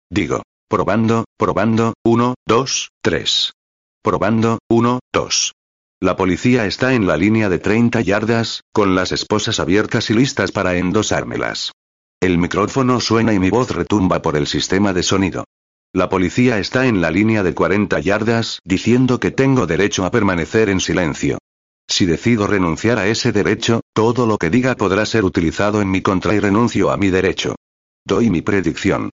Digo, probando, probando, 1, 2, 3. Probando, 1, 2. La policía está en la línea de 30 yardas, con las esposas abiertas y listas para endosármelas. El micrófono suena y mi voz retumba por el sistema de sonido. La policía está en la línea de 40 yardas, diciendo que tengo derecho a permanecer en silencio. Si decido renunciar a ese derecho, todo lo que diga podrá ser utilizado en mi contra y renuncio a mi derecho. Doy mi predicción.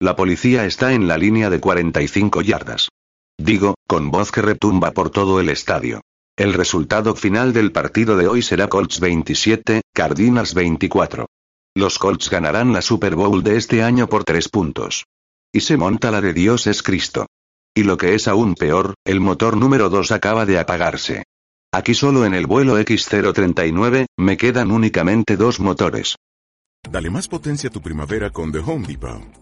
La policía está en la línea de 45 yardas. Digo, con voz que retumba por todo el estadio. El resultado final del partido de hoy será Colts 27, Cardinals 24. Los Colts ganarán la Super Bowl de este año por tres puntos. Y se monta la de Dios es Cristo. Y lo que es aún peor, el motor número 2 acaba de apagarse. Aquí solo en el vuelo X039, me quedan únicamente dos motores. Dale más potencia a tu primavera con The Home Depot.